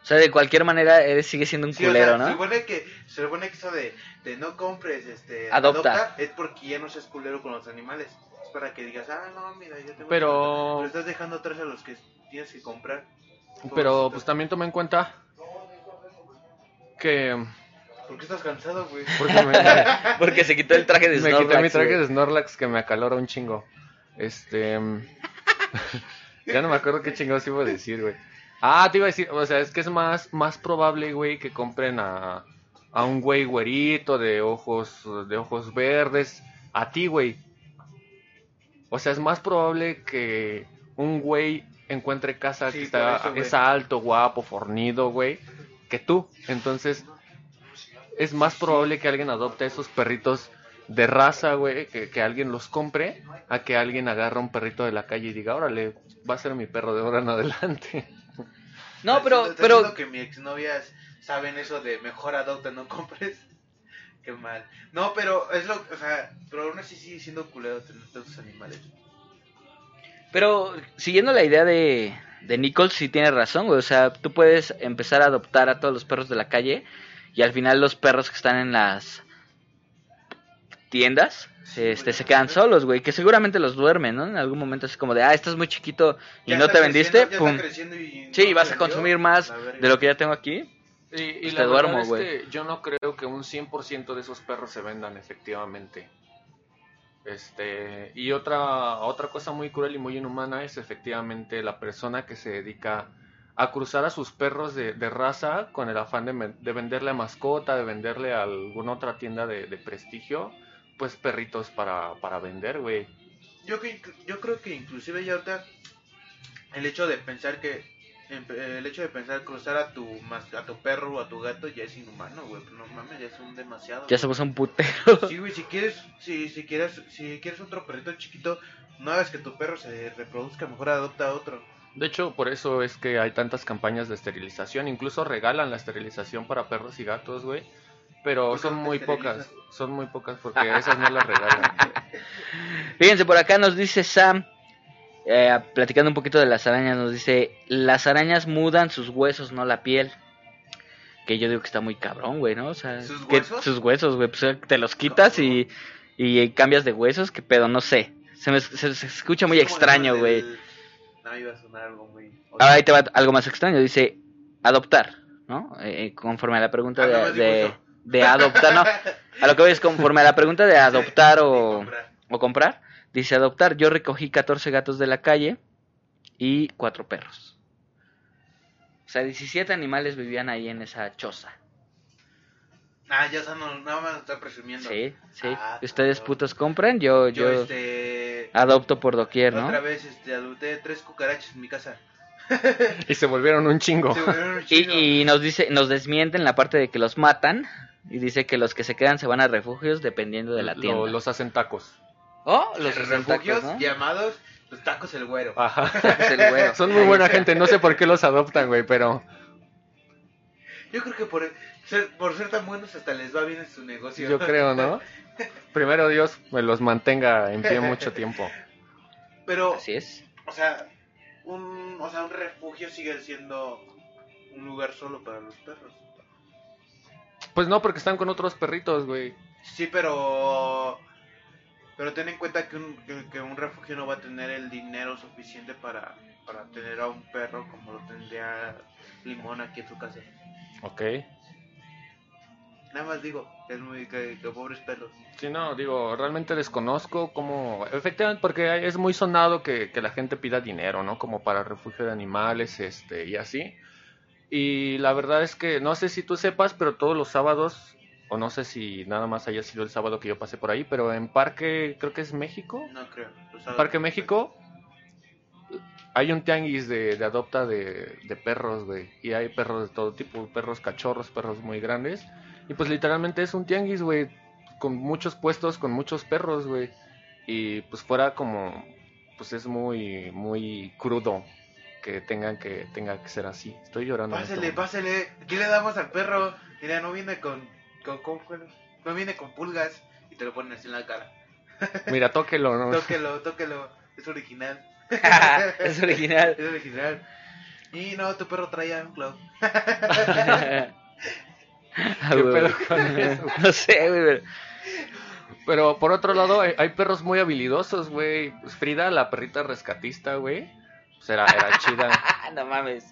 O sea, de cualquier manera, él sigue siendo un Sí, o culero, sea, ¿no? Se supone que, se supone que eso de, de no compres, este, Adopta. es porque ya no seas culero con los animales. Es para que digas, ah, no, mira, yo tengo... Pero- mascota". Pero estás dejando atrás a los que tienes que comprar. Pero pues también toma en cuenta que... ¿Por qué estás cansado, güey? Porque me, Porque se quitó el traje de me Snorlax. quité mi traje güey. de Snorlax que me acalora un chingo. Este... ya no me acuerdo qué chingados iba a decir, güey. Ah, te iba a decir, o sea, es que es más, más probable, güey, que compren a, a un güey güerito de ojos, de ojos verdes, a ti, güey. O sea, es más probable que un güey encuentre casa Sí, que está, eso, es alto, guapo, fornido, güey, que tú. Entonces, es más probable que alguien adopte esos perritos de raza, güey, que, que alguien los compre, a que alguien agarre un perrito de la calle y diga, órale, va a ser mi perro de ahora en adelante. No, pero, ¿Estás pero, que mis exnovias saben eso de mejor adopta, no compres. Qué mal. No, pero es lo, o sea, pero aún así sigue siendo culero tener tantos animales. pero siguiendo la idea de, de Nicole, sí tiene razón, güey. O sea, tú puedes empezar a adoptar a todos los perros de la calle y al final los perros que están en las tiendas este, se quedan solos, güey. Que seguramente los duermen, ¿no? En algún momento es como de, ah, estás muy chiquito y Ya no te vendiste, pum. está creciendo y Sí, no vas a consumir más de lo que ya tengo aquí. Y, y Pues la te duermo, verdad es güey. que yo no creo que un 100% de esos perros se vendan efectivamente. Este, y otra otra cosa muy cruel y muy inhumana es efectivamente la persona que se dedica a cruzar a sus perros de, de raza con el afán de, venderle a mascota, de venderle a alguna otra tienda de, de prestigio, pues perritos para, para vender, güey. Yo, que, yo creo que inclusive ya ahorita el hecho de pensar que em- el hecho de pensar cruzar a tu a tu perro o a tu gato ya es inhumano, güey. No mames, ya es un demasiado. Ya somos un putero. Sí, güey, si quieres, si, si quieres, si quieres otro perrito chiquito, no hagas que tu perro se reproduzca, mejor adopta otro. De hecho, por eso es que hay tantas campañas de esterilización. Incluso regalan la esterilización para perros y gatos, güey. Pero ¿Por qué son muy pocas. Son muy pocas porque esas no las regalan. Fíjense, por acá nos dice Sam, eh, platicando un poquito de las arañas, nos dice, las arañas mudan sus huesos, no la piel. Que yo digo que está muy cabrón, güey, ¿no? O sea, ¿Sus que- huesos? sus huesos, güey, pues te los quitas y, y cambias de huesos, que pedo, no sé. Se me se, se escucha muy extraño, güey. del- No, iba a sonar algo muy... Ahora ahí te va algo más extraño, dice, adoptar, ¿no? Eh, eh, conforme a la pregunta Ah, de. De adoptar, ¿no? A lo que voy es conforme a la pregunta de adoptar Sí, o comprar. o comprar. Dice adoptar. Yo recogí 14 gatos de la calle y 4 perros. O sea, 17 animales vivían ahí en esa choza. Ah, ya está, no, nada más está presumiendo. Sí, sí. Ah, Ustedes putos compran, yo, Yo, yo este... adopto por doquier, ¿no? Otra vez, este, adopté tres cucarachas en mi casa. Y se volvieron un chingo. Se volvieron un chingo. Y, y nos dice, nos desmienten la parte de que los matan. Y dice que los que se quedan se van a refugios dependiendo de la Lo- tienda. los hacen tacos. Oh, los Los hacen refugios tacos, ¿no? llamados los tacos el güero. Ajá. Tacos el güero. Son muy buena gente. No sé por qué los adoptan, güey, pero Yo creo que por ser, por ser tan buenos hasta les va bien en su negocio. yo creo, ¿no? Primero Dios me los mantenga en pie mucho tiempo. Pero, Así es. o sea, un, o sea, un refugio sigue siendo un lugar solo para los perros. Pues no, porque están con otros perritos, güey. Sí, pero pero ten en cuenta que un, que, que un refugio no va a tener el dinero suficiente para para tener a un perro como lo tendría Limón aquí en su casa. Ok. Nada más digo, es muy que, que pobres perros. Sí, no, digo, realmente desconozco cómo... Efectivamente, porque es muy sonado que, que la gente pida dinero, ¿no? Como para refugio de animales, este, y así. Y la verdad es que no sé si tú sepas, pero todos los sábados, o no sé si nada más haya sido el sábado que yo pasé por ahí, pero en Parque, creo que es México, No creo. Parque México, hay un tianguis de, de adopta de, de perros, güey. Y hay perros de todo tipo, perros cachorros, perros muy grandes. Y pues literalmente es un tianguis, güey, con muchos puestos, con muchos perros, güey. Y pues fuera como, pues es muy, muy crudo que tengan que, tenga que ser así. Estoy llorando. este Pásele, pásele. Aquí le damos al perro. Mira, no viene con, con, con- no viene con pulgas y te lo ponen así en la cara. Mira, tóquelo, ¿no? Tóquelo, tóquelo. Es original. es original. Es original. Y no, tu perro traía un cloud. Ah, ¿Qué güey. pedo con eso? No sé, güey. pero- Pero por otro lado, hay, hay perros muy habilidosos, güey. Pues Frida, la perrita rescatista, güey. Pues era, era chida. No mames.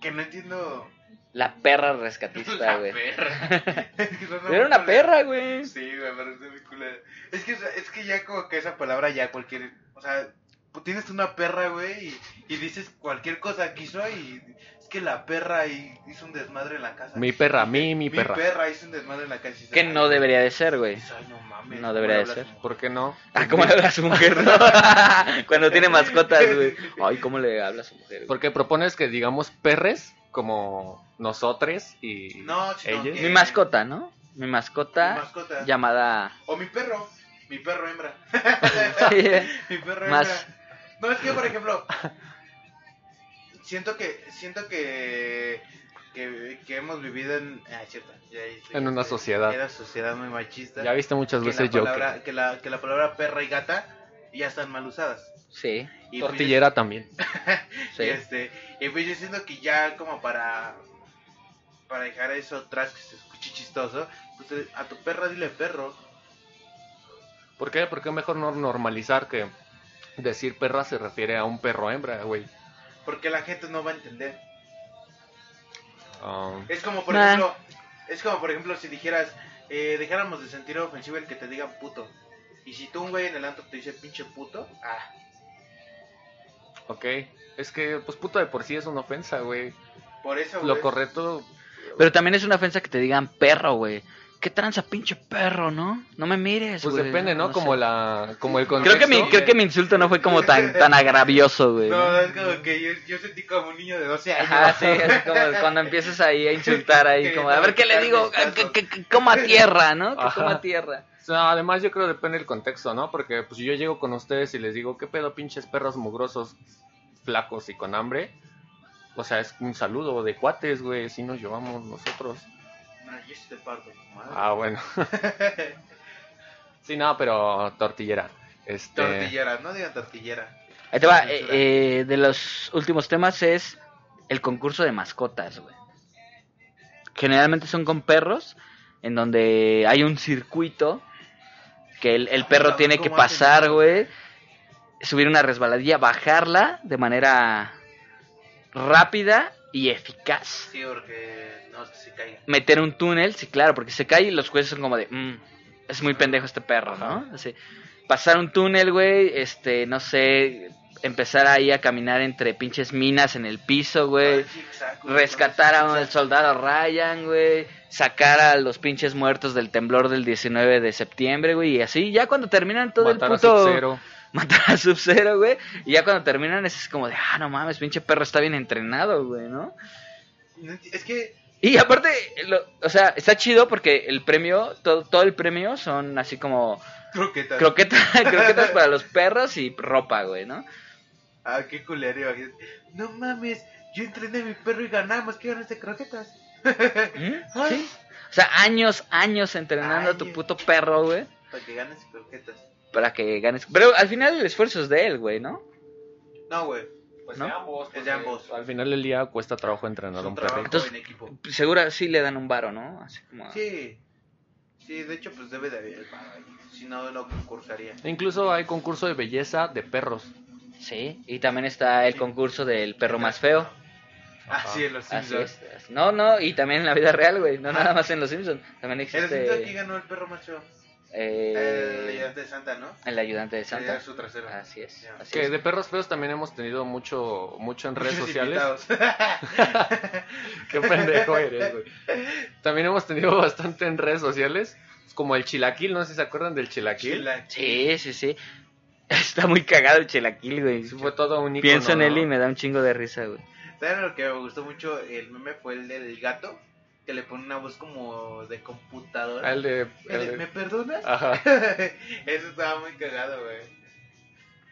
Que no entiendo. La perra rescatista, La güey. perra. Es que suena Era una perra, güey. Sí, güey, pero es muy culero. Es que, es que ya como que esa palabra ya cualquier... O sea, tienes una perra, güey, y, y dices cualquier cosa quiso y... Es que la perra y hizo un desmadre en la casa. Mi perra, mi, mi perra. Mi perra hizo un desmadre en la casa. Que "Ay, no debería de ser, güey. no mames. No ¿cómo debería de ser. ¿Por qué no? Ah, ¿cómo le habla a su mujer, no? Cuando tiene mascotas, güey. Ay, ¿cómo le habla a su mujer? güey? Porque propones que digamos perres como nosotros y No, ellos. que- Mi mascota, ¿no? Mi mascota, Mi mascota. llamada... O mi perro. Mi perro hembra. Sí, Mi perro Más- hembra. No, es que, por ejemplo, siento que, siento que, que, que hemos vivido en, ah, cierto, ya En una este, sociedad. Una sociedad muy machista. Ya viste muchas veces yo que la, que la palabra perra y gata ya están mal usadas. sí, Y pues, Tortillera también. sí. Este, y pues yo siento que ya como para, para dejar eso atrás que se escuche chistoso, pues a tu perra dile perro. ¿Por qué? Porque mejor no normalizar que decir perra se refiere a un perro hembra, güey. Porque la gente no va a entender. Ah, Es como por Nah. ejemplo, es como por ejemplo si dijeras, eh, dejáramos de sentir ofensivo el que te digan puto. Y si tú un güey en el antro te dice pinche puto, ah, ok. Es que, pues puto de por sí es una ofensa, güey. por eso Lo güey. correcto. Pero también es una ofensa que te digan perro, güey. ¿Qué tranza, pinche perro, no? No me mires, Pues güey. depende, ¿no? Como la, como el Creo contexto. que, mi, creo que mi insulto no fue como tan, tan agravioso, güey. No, es como que yo, yo sentí como un niño de 12 años. Ajá, sí, así como cuando empiezas ahí a insultar ahí, como, a ver qué le digo, que, que, que coma tierra, ¿no? Que Ajá. coma tierra. O sea, además yo creo que depende del contexto, ¿no? Porque pues si yo llego con ustedes y les digo, ¿qué pedo pinches perros mugrosos, flacos y con hambre? O sea, es un saludo de cuates, güey, si nos llevamos nosotros. No, yo sí te parto, madre. Ah, bueno. sí, no, pero tortillera. Este, Tortillera, no digan tortillera. Ahí te va, eh, eh, de los últimos temas es el concurso de mascotas, güey. Generalmente son con perros, en donde hay un circuito que el, el perro Ah, tiene que ¿cómo hacen pasar, güey, subir una resbaladilla, bajarla de manera rápida y eficaz. Sí, porque no es que se caiga. Meter un túnel, sí, claro, porque se cae y los jueces son como de, "Mm, es muy pendejo este perro, ¿no? Así, pasar un túnel, güey, este, no sé, empezar ahí a caminar entre pinches minas en el piso, güey. Rescatar a un soldado Ryan, güey. Sacar a los pinches muertos del temblor del 19 de septiembre, güey. Y así, ya cuando terminan todo matar el a puto... Matar a Sub-Zero, güey. Y ya cuando terminan es como de, ah, no mames, pinche perro está bien entrenado, güey, ¿no? Es que Y aparte, lo- o sea, está chido porque el premio, todo, todo el premio son así como croquetas. croquetas, croquetas para los perros y ropa, güey, ¿no? Ah, qué culero. No mames, yo entrené a mi perro y ganamos. ¿Qué ganas de croquetas? ¿Mm? Sí. O sea, años, años entrenando a tu puto perro, güey, Para que ganes croquetas. Para que ganes. Pero al final el esfuerzo es de él, güey, ¿no? No, güey. Pues ¿No? de ambos. Es de porque ambos. Al final del día cuesta trabajo entrenar a un perrito. Entonces- en equipo. Seguro sí le dan un varo, ¿no? Así como... Sí. Sí, de hecho, pues debe de haber. Si no, no concursaría. Incluso hay concurso de belleza de perros. Sí, y también está el concurso del perro más feo. Ah, sí, en los Así Simpsons. es. No, no, y también en la vida real, güey. No nada más en Los Simpsons. También En los Simpsons, ¿quién existe ganó el perro macho? Eh, El ayudante de Santa, ¿no? el ayudante de Santa. su trasero. Así es. Así Que es. de perros feos también hemos tenido mucho, mucho en redes Muchos sociales. Qué pendejo eres, güey. También hemos tenido bastante en redes sociales. Como el chilaquil, no sé si se acuerdan del chilaquil. Chilaquil. Sí, sí, sí. Está muy cagado el chelaquil, güey. Sí, fue todo un icono, Pienso en él y me da un chingo de risa, güey. ¿Saben lo que me gustó mucho? El meme fue el del gato, que le pone una voz como de computadora. Ah, el de... El ¿Me perdonas? Ajá. Eso estaba muy cagado, güey.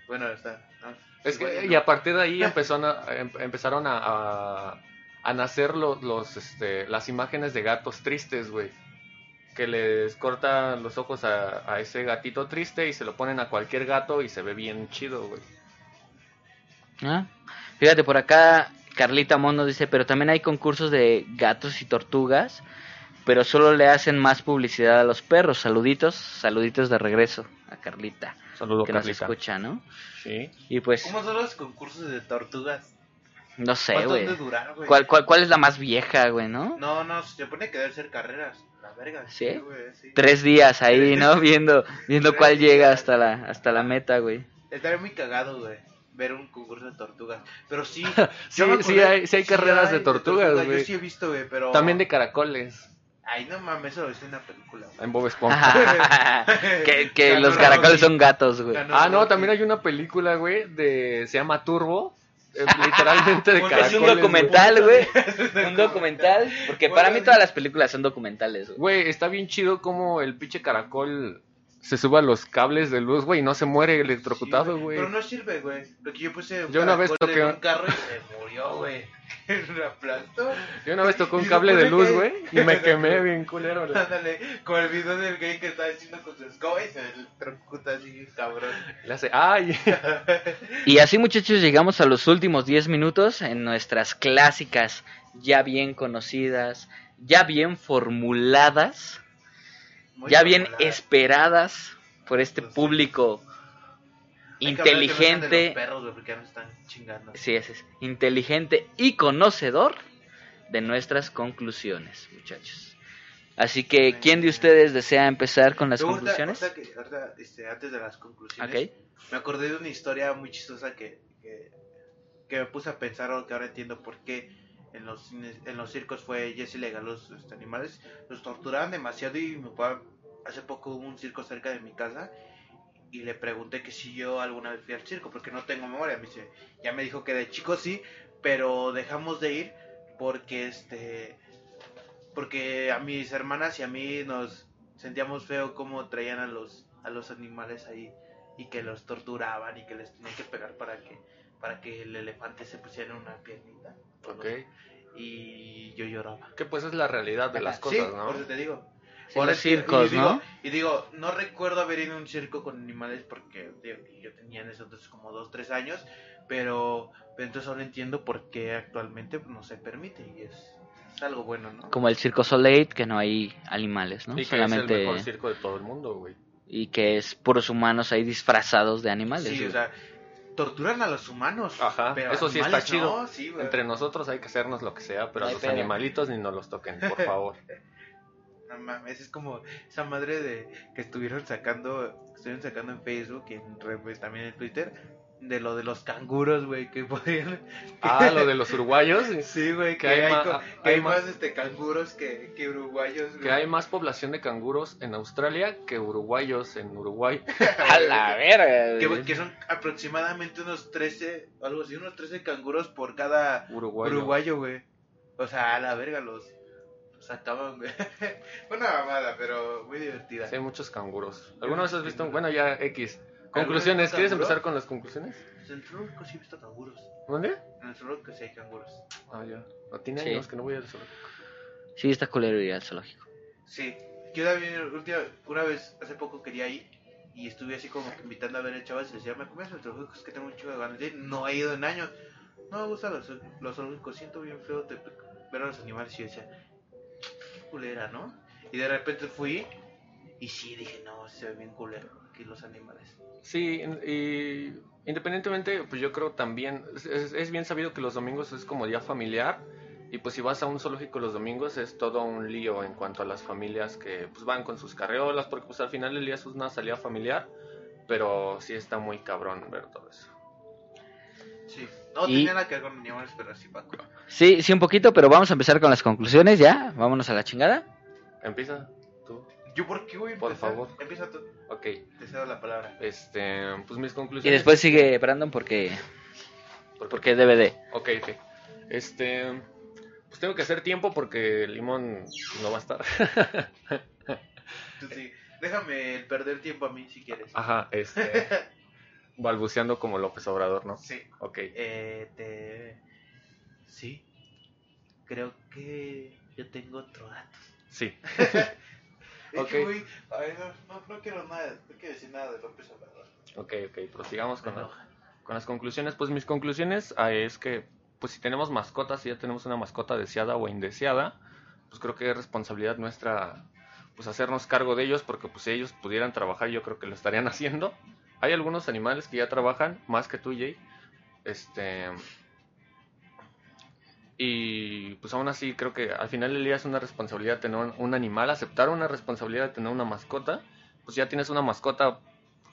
Bueno, está. ah, Es que, bueno, y a partir de ahí empezaron a, em- empezaron a, a, a nacer los, los, este, las imágenes de gatos tristes, güey. Que les cortan los ojos a, a ese gatito triste y se lo ponen a cualquier gato y se ve bien chido, güey. Ah, Fíjate, por acá Carlita Mono dice, pero también hay concursos de gatos y tortugas, pero solo le hacen más publicidad a los perros. Saluditos, saluditos de regreso a Carlita, Saludos, que nos escucha, ¿no? Sí. Y pues, ¿Cómo son los concursos de tortugas? no sé, ¿Cuánto güey. ¿Cuál, cuál, ¿Cuál es la más vieja, güey, no? No, no, se supone que deben ser carreras. La verga. ¿Sí? sí. Tres días ahí, ¿no? Viendo, viendo cuál llega hasta la, hasta la meta, güey. Estaría muy cagado, güey. Ver un concurso de tortugas. Pero sí. Sí, sí hay- sí hay carreras de tortugas, güey. Yo sí he visto, güey, pero. También de caracoles. Ay, no mames, eso lo viste en una película. güey. En Bob Esponja. que que Ganó los caracoles son gatos, güey. Ganó ah, no, también hay una película, güey, de... Se llama Turbo. eh, literalmente de Porque Es caracoles. un documental, güey. Un documental. Porque Bueno, para mí todas las películas son documentales, güey. Güey, está bien chido como el pinche caracol se sube a los cables de luz, güey, y no se muere electrocutado, Sí, güey. Pero no sirve, güey. Porque yo puse un Yo una vez toqué- en un carro y se murió, güey. Aplastó. Yo una vez tocó un cable de luz, que- güey, y me quemé bien culero. güey. Ándale, como el video del gay que está haciendo con su escoba y se electrocuta así, cabrón. Le hace, ay, Y así, muchachos, llegamos a los últimos 10 minutos en nuestras clásicas, ya bien conocidas, ya bien formuladas, Muy ya bien popular. esperadas por este Pues público inteligente. los perros, están chingando. Sí, ese es. Inteligente y conocedor de nuestras conclusiones, muchachos. Así que, ¿quién de ustedes desea empezar con las conclusiones? ahorita que- ahorita, este, antes de las conclusiones, Ok. me acordé de una historia muy chistosa que, que, que me puse a pensar o que ahora entiendo por qué en los cines- en los circos fue Jesse legal los este, animales. Los torturaban demasiado y mi papá hace poco hubo un circo cerca de mi casa y le pregunté que si yo alguna vez fui al circo porque no tengo memoria. Me dice ya me dijo que de chico sí pero dejamos de ir porque este porque a mis hermanas y a mí nos sentíamos feo como traían a los a los animales ahí y que los torturaban y que les tenían que pegar para que para que el elefante se pusiera en una piernita ok. y yo lloraba Que pues es la realidad de las sí cosas, ¿no? por eso te digo Sí, Por circos, y digo, ¿no? y digo no recuerdo haber ido a un circo con animales porque digo, yo tenía en ese entonces como dos tres años pero, pero entonces ahora entiendo por qué actualmente no se permite y es, es algo bueno no Como el Circo Soleil, que no hay animales, ¿no? Y que Solamente... es el mejor circo de todo el mundo, güey. Y que es puros humanos ahí disfrazados de animales. Sí, güey. o sea, torturan a los humanos. Ajá, pero eso sí está chido. no, sí, güey. Entre nosotros hay que hacernos lo que sea, pero No a los animalitos ni nos los toquen, por favor. No mames, es como esa madre de que estuvieron sacando, que estuvieron sacando en Facebook y en, pues, también en Twitter de lo de los canguros, güey, que podían. Ah, lo de los uruguayos. Sí, güey, que, Que hay hay, ah, que hay hay más- más este canguros que, que uruguayos. Que hay más población de canguros en Australia que uruguayos en Uruguay. A la verga. Que, güey. que son aproximadamente unos 13, algo así, unos 13 canguros por cada Uruguayo. uruguayo, güey. O sea, a la verga los, los acaban, güey. Fue una mamada, pero muy divertida. Sí, hay muchos canguros. ¿Alguna vez has visto? Bueno, ya X. Conclusiones. ¿Quieres empezar con las conclusiones? En el zoológico sí he visto canguros. ¿Dónde? En el zoológico sí hay canguros. Ah, ya. No tiene Sí. años que no voy al zoológico. Sí, está culero ir al zoológico. Sí. Yo también, última, una vez, hace poco quería ir y estuve así como que invitando a ver a chavas y les decía, ¿me comes el zoológico? Es que tengo un chico de ganas de ir. No he ido en años. No me gustan los, los zoológicos, siento bien feo de ver a los animales y yo decía, qué culera, ¿no? Y de repente fui y sí, dije, no, se ve bien culero. Que los animales. Sí, y independientemente, pues yo creo también, es, es- bien sabido que los domingos es como día familiar. Y pues si vas a un zoológico los domingos es todo un lío en cuanto a las familias que pues van con sus carreolas, porque pues al final del día es una salida familiar. Pero sí está muy cabrón ver todo eso. Sí. No Y- tenía nada que ver con animales, pero sí, Paco. Sí, sí, un poquito, pero vamos a empezar con las conclusiones ya. Vámonos a la chingada. Empieza. ¿Yo por qué voy a Por empezar? favor. Empieza tú. Ok. Te cedo la palabra. Este, pues mis Y conclusiones. después sigue Brandon porque Porque- es DVD. Ok, ok. Este, pues tengo que hacer tiempo porque Limón no va a estar. Tú sí. Déjame perder tiempo a mí si quieres. Ajá, este, balbuceando como López Obrador, ¿no? Sí. Ok. Eh, te... Sí. Creo que yo tengo otro dato. Sí. Es Ok. que, güey, ay, no, no, no quiero nada, no quiero decir nada de López Obrador. Ok, ok, prosigamos con, la- con las conclusiones. Pues mis conclusiones ah, es que, pues si tenemos mascotas, si ya tenemos una mascota deseada o indeseada, pues creo que es responsabilidad nuestra, pues hacernos cargo de ellos, porque pues si ellos pudieran trabajar, yo creo que lo estarían haciendo. Hay algunos animales que ya trabajan, más que tú, Jay. Este... Y pues aún así creo que al final del día es una responsabilidad tener un, animal, aceptar una responsabilidad de tener una mascota. Pues ya tienes una mascota,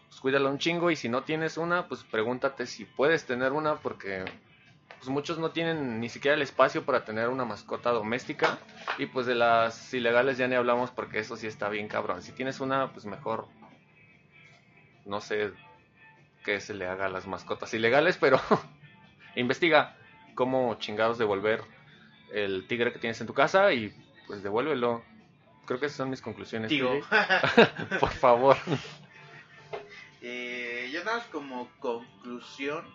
pues cuídala un chingo y si no tienes una, pues pregúntate si puedes tener una porque pues muchos no tienen ni siquiera el espacio para tener una mascota doméstica y pues de las ilegales ya ni hablamos porque eso sí está bien cabrón. Si tienes una, pues mejor no sé qué se le haga a las mascotas ilegales, pero investiga cómo chingados devolver el tigre que tienes en tu casa y pues devuélvelo. Creo que esas son mis conclusiones. Digo. Por favor. eh, yo nada más como conclusión,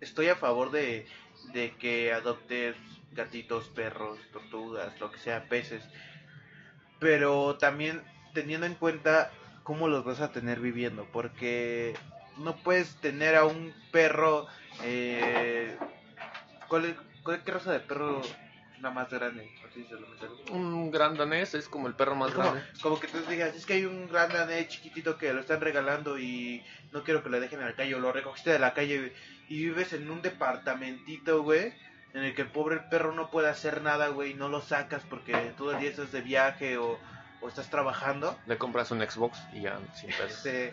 estoy a favor de, de que adoptes gatitos, perros, tortugas, lo que sea, peces. Pero también teniendo en cuenta cómo los vas a tener viviendo, porque no puedes tener a un perro... Eh, ¿cuál, es, cuál- ¿Qué raza de perro es la más grande? Así se lo meto. Un gran danés es como el perro más Es como, grande. como que tú digas, es que hay un gran danés chiquitito que lo están regalando y no quiero que lo dejen en la calle o lo recogiste de la calle y vives en un departamentito, güey, en el que el pobre perro no puede hacer nada, güey, y no lo sacas porque todo el día estás de viaje o, o estás trabajando. Le compras un Xbox y ya, sin pedos. Este,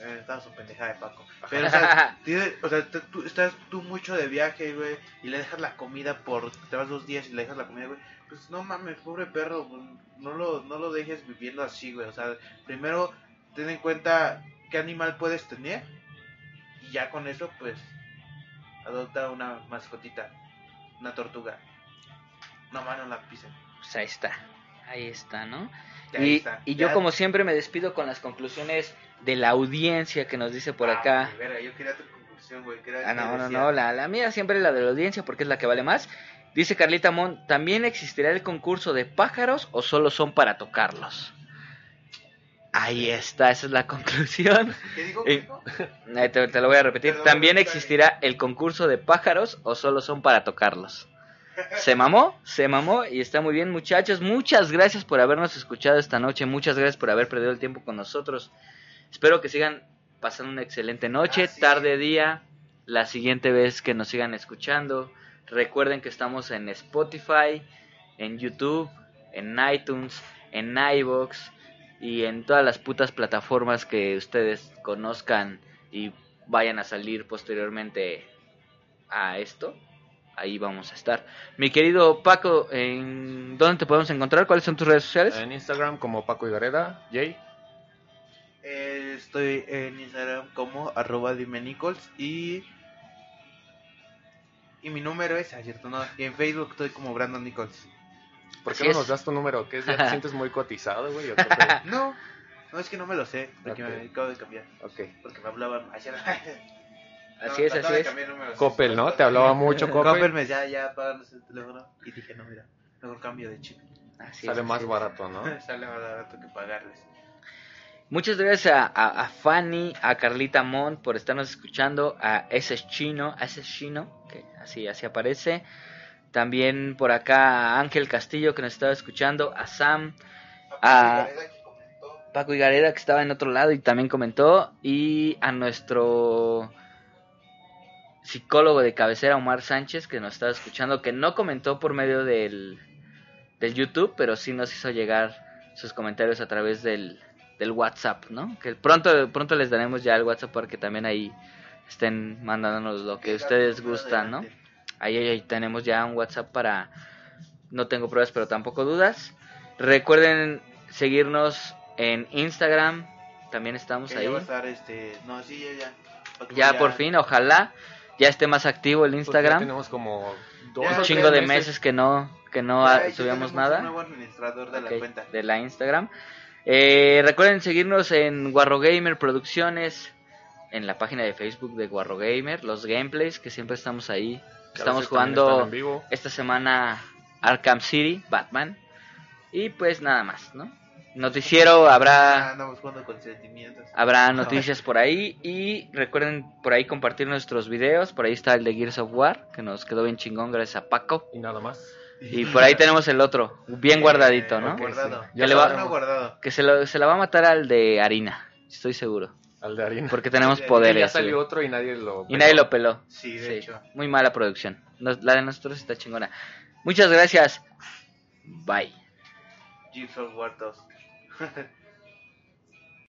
eh, estaba su pendejada de Paco. Pero, o sea, tiene- o sea, te- tú, estás tú mucho de viaje, güey, y le dejas la comida por. Te vas dos días y le dejas la comida, güey. Pues no mames, pobre perro, no lo, no lo dejes viviendo así, güey. O sea, primero ten en cuenta qué animal puedes tener, y ya con eso, pues, adopta una mascotita, una tortuga. No, mano, la pisen. Pues ahí está. Ahí está, ¿no? Ya Y, está. y yo como siempre me despido con las conclusiones de la audiencia que nos dice por Ah, acá. verga, yo quería tu conclusión, güey. Ah, no, no, no, la, la mía siempre es la de la audiencia porque es la que vale más. Dice Carlita Mon, ¿también existirá el concurso de pájaros o solo son para tocarlos? Ahí está, esa es la conclusión. ¿Qué digo? Eh, Te, te lo voy a repetir. Perdón, ¿También existirá el concurso de pájaros o solo son para tocarlos? Se mamó, se mamó y está muy bien muchachos. Muchas gracias por habernos escuchado esta noche. Muchas gracias por haber perdido el tiempo con nosotros. Espero que sigan pasando una excelente noche, Ah, sí. tarde, día. La siguiente vez que nos sigan escuchando. Recuerden que estamos en Spotify, en YouTube, en iTunes, en iBox y en todas las putas plataformas que ustedes conozcan y vayan a salir posteriormente a esto. Ahí vamos a estar. Mi querido Paco, ¿en ¿dónde te podemos encontrar? ¿Cuáles son tus redes sociales? En Instagram como Paco Igareda, Jay. Eh, estoy en Instagram como arroba dime Nichols y y mi número es, cierto, no, y en Facebook estoy como Brandon Nichols. ¿Por Así qué no es. nos das tu número? ¿Qué es? ¿Ya te sientes muy cotizado, güey? ¿O qué pedo? No, no es que no me lo sé, porque Ok. me acabo de cambiar, ok. porque me hablaban ayer. Así es, así es. Coppel, ¿no? Te hablaba mucho Coppel Coppel. me decía, ya pagan el teléfono y dije, no, mira, mejor cambio de chip. Así Sale es, más así es. barato, ¿no? Sale más barato que pagarles. Muchas gracias a, a- a Fanny, a Carlita Mont por estarnos escuchando, a ese chino, a ese chino, que así, así aparece. También por acá a Ángel Castillo que nos estaba escuchando, a Sam, Ah. Paco Higareda que estaba en otro lado y también comentó. Y a nuestro psicólogo de cabecera, Omar Sánchez, que nos estaba escuchando, que no comentó por medio del, del YouTube, pero sí nos hizo llegar sus comentarios a través del, del WhatsApp, ¿no? Que pronto, pronto les daremos ya el WhatsApp para que también ahí estén mandándonos lo que ustedes gustan, ¿no? Ahí, ahí tenemos ya un WhatsApp para no tengo pruebas pero tampoco dudas. Recuerden seguirnos en Instagram, también estamos ahí. va a estar, este... No, sí, ya, ya. Paco Ya por fin, ojalá ya esté más activo el Pues Instagram. tenemos como dos un chingo de meses que no que no subíamos nada. Un nuevo administrador de Ok, la cuenta. de la Instagram. Eh, recuerden seguirnos en Guarro Gamer Producciones, en la página de Facebook de Guarro Gamer, los gameplays que siempre estamos ahí. Estamos jugando en vivo. esta semana Arkham City, Batman. Y pues nada más, ¿no? Noticiero Ah, habrá andamos jugando con sentimientos. habrá noticias por ahí y recuerden por ahí compartir nuestros videos, por ahí está el de Gears of War, que nos quedó bien chingón gracias a Paco. Y nada más. Y por ahí tenemos el otro, bien guardadito, ¿no? Guardado. sí. Ya Ya le va- guardado. Que se, lo, se la va a matar al de harina, estoy seguro. Al de harina. Porque tenemos Y ya Y poderes. ya salió otro y nadie lo. Y nadie lo peló. Sí, de Sí, hecho. muy mala producción. Nos- La de nosotros está chingona. Muchas gracias. Bye. War 2.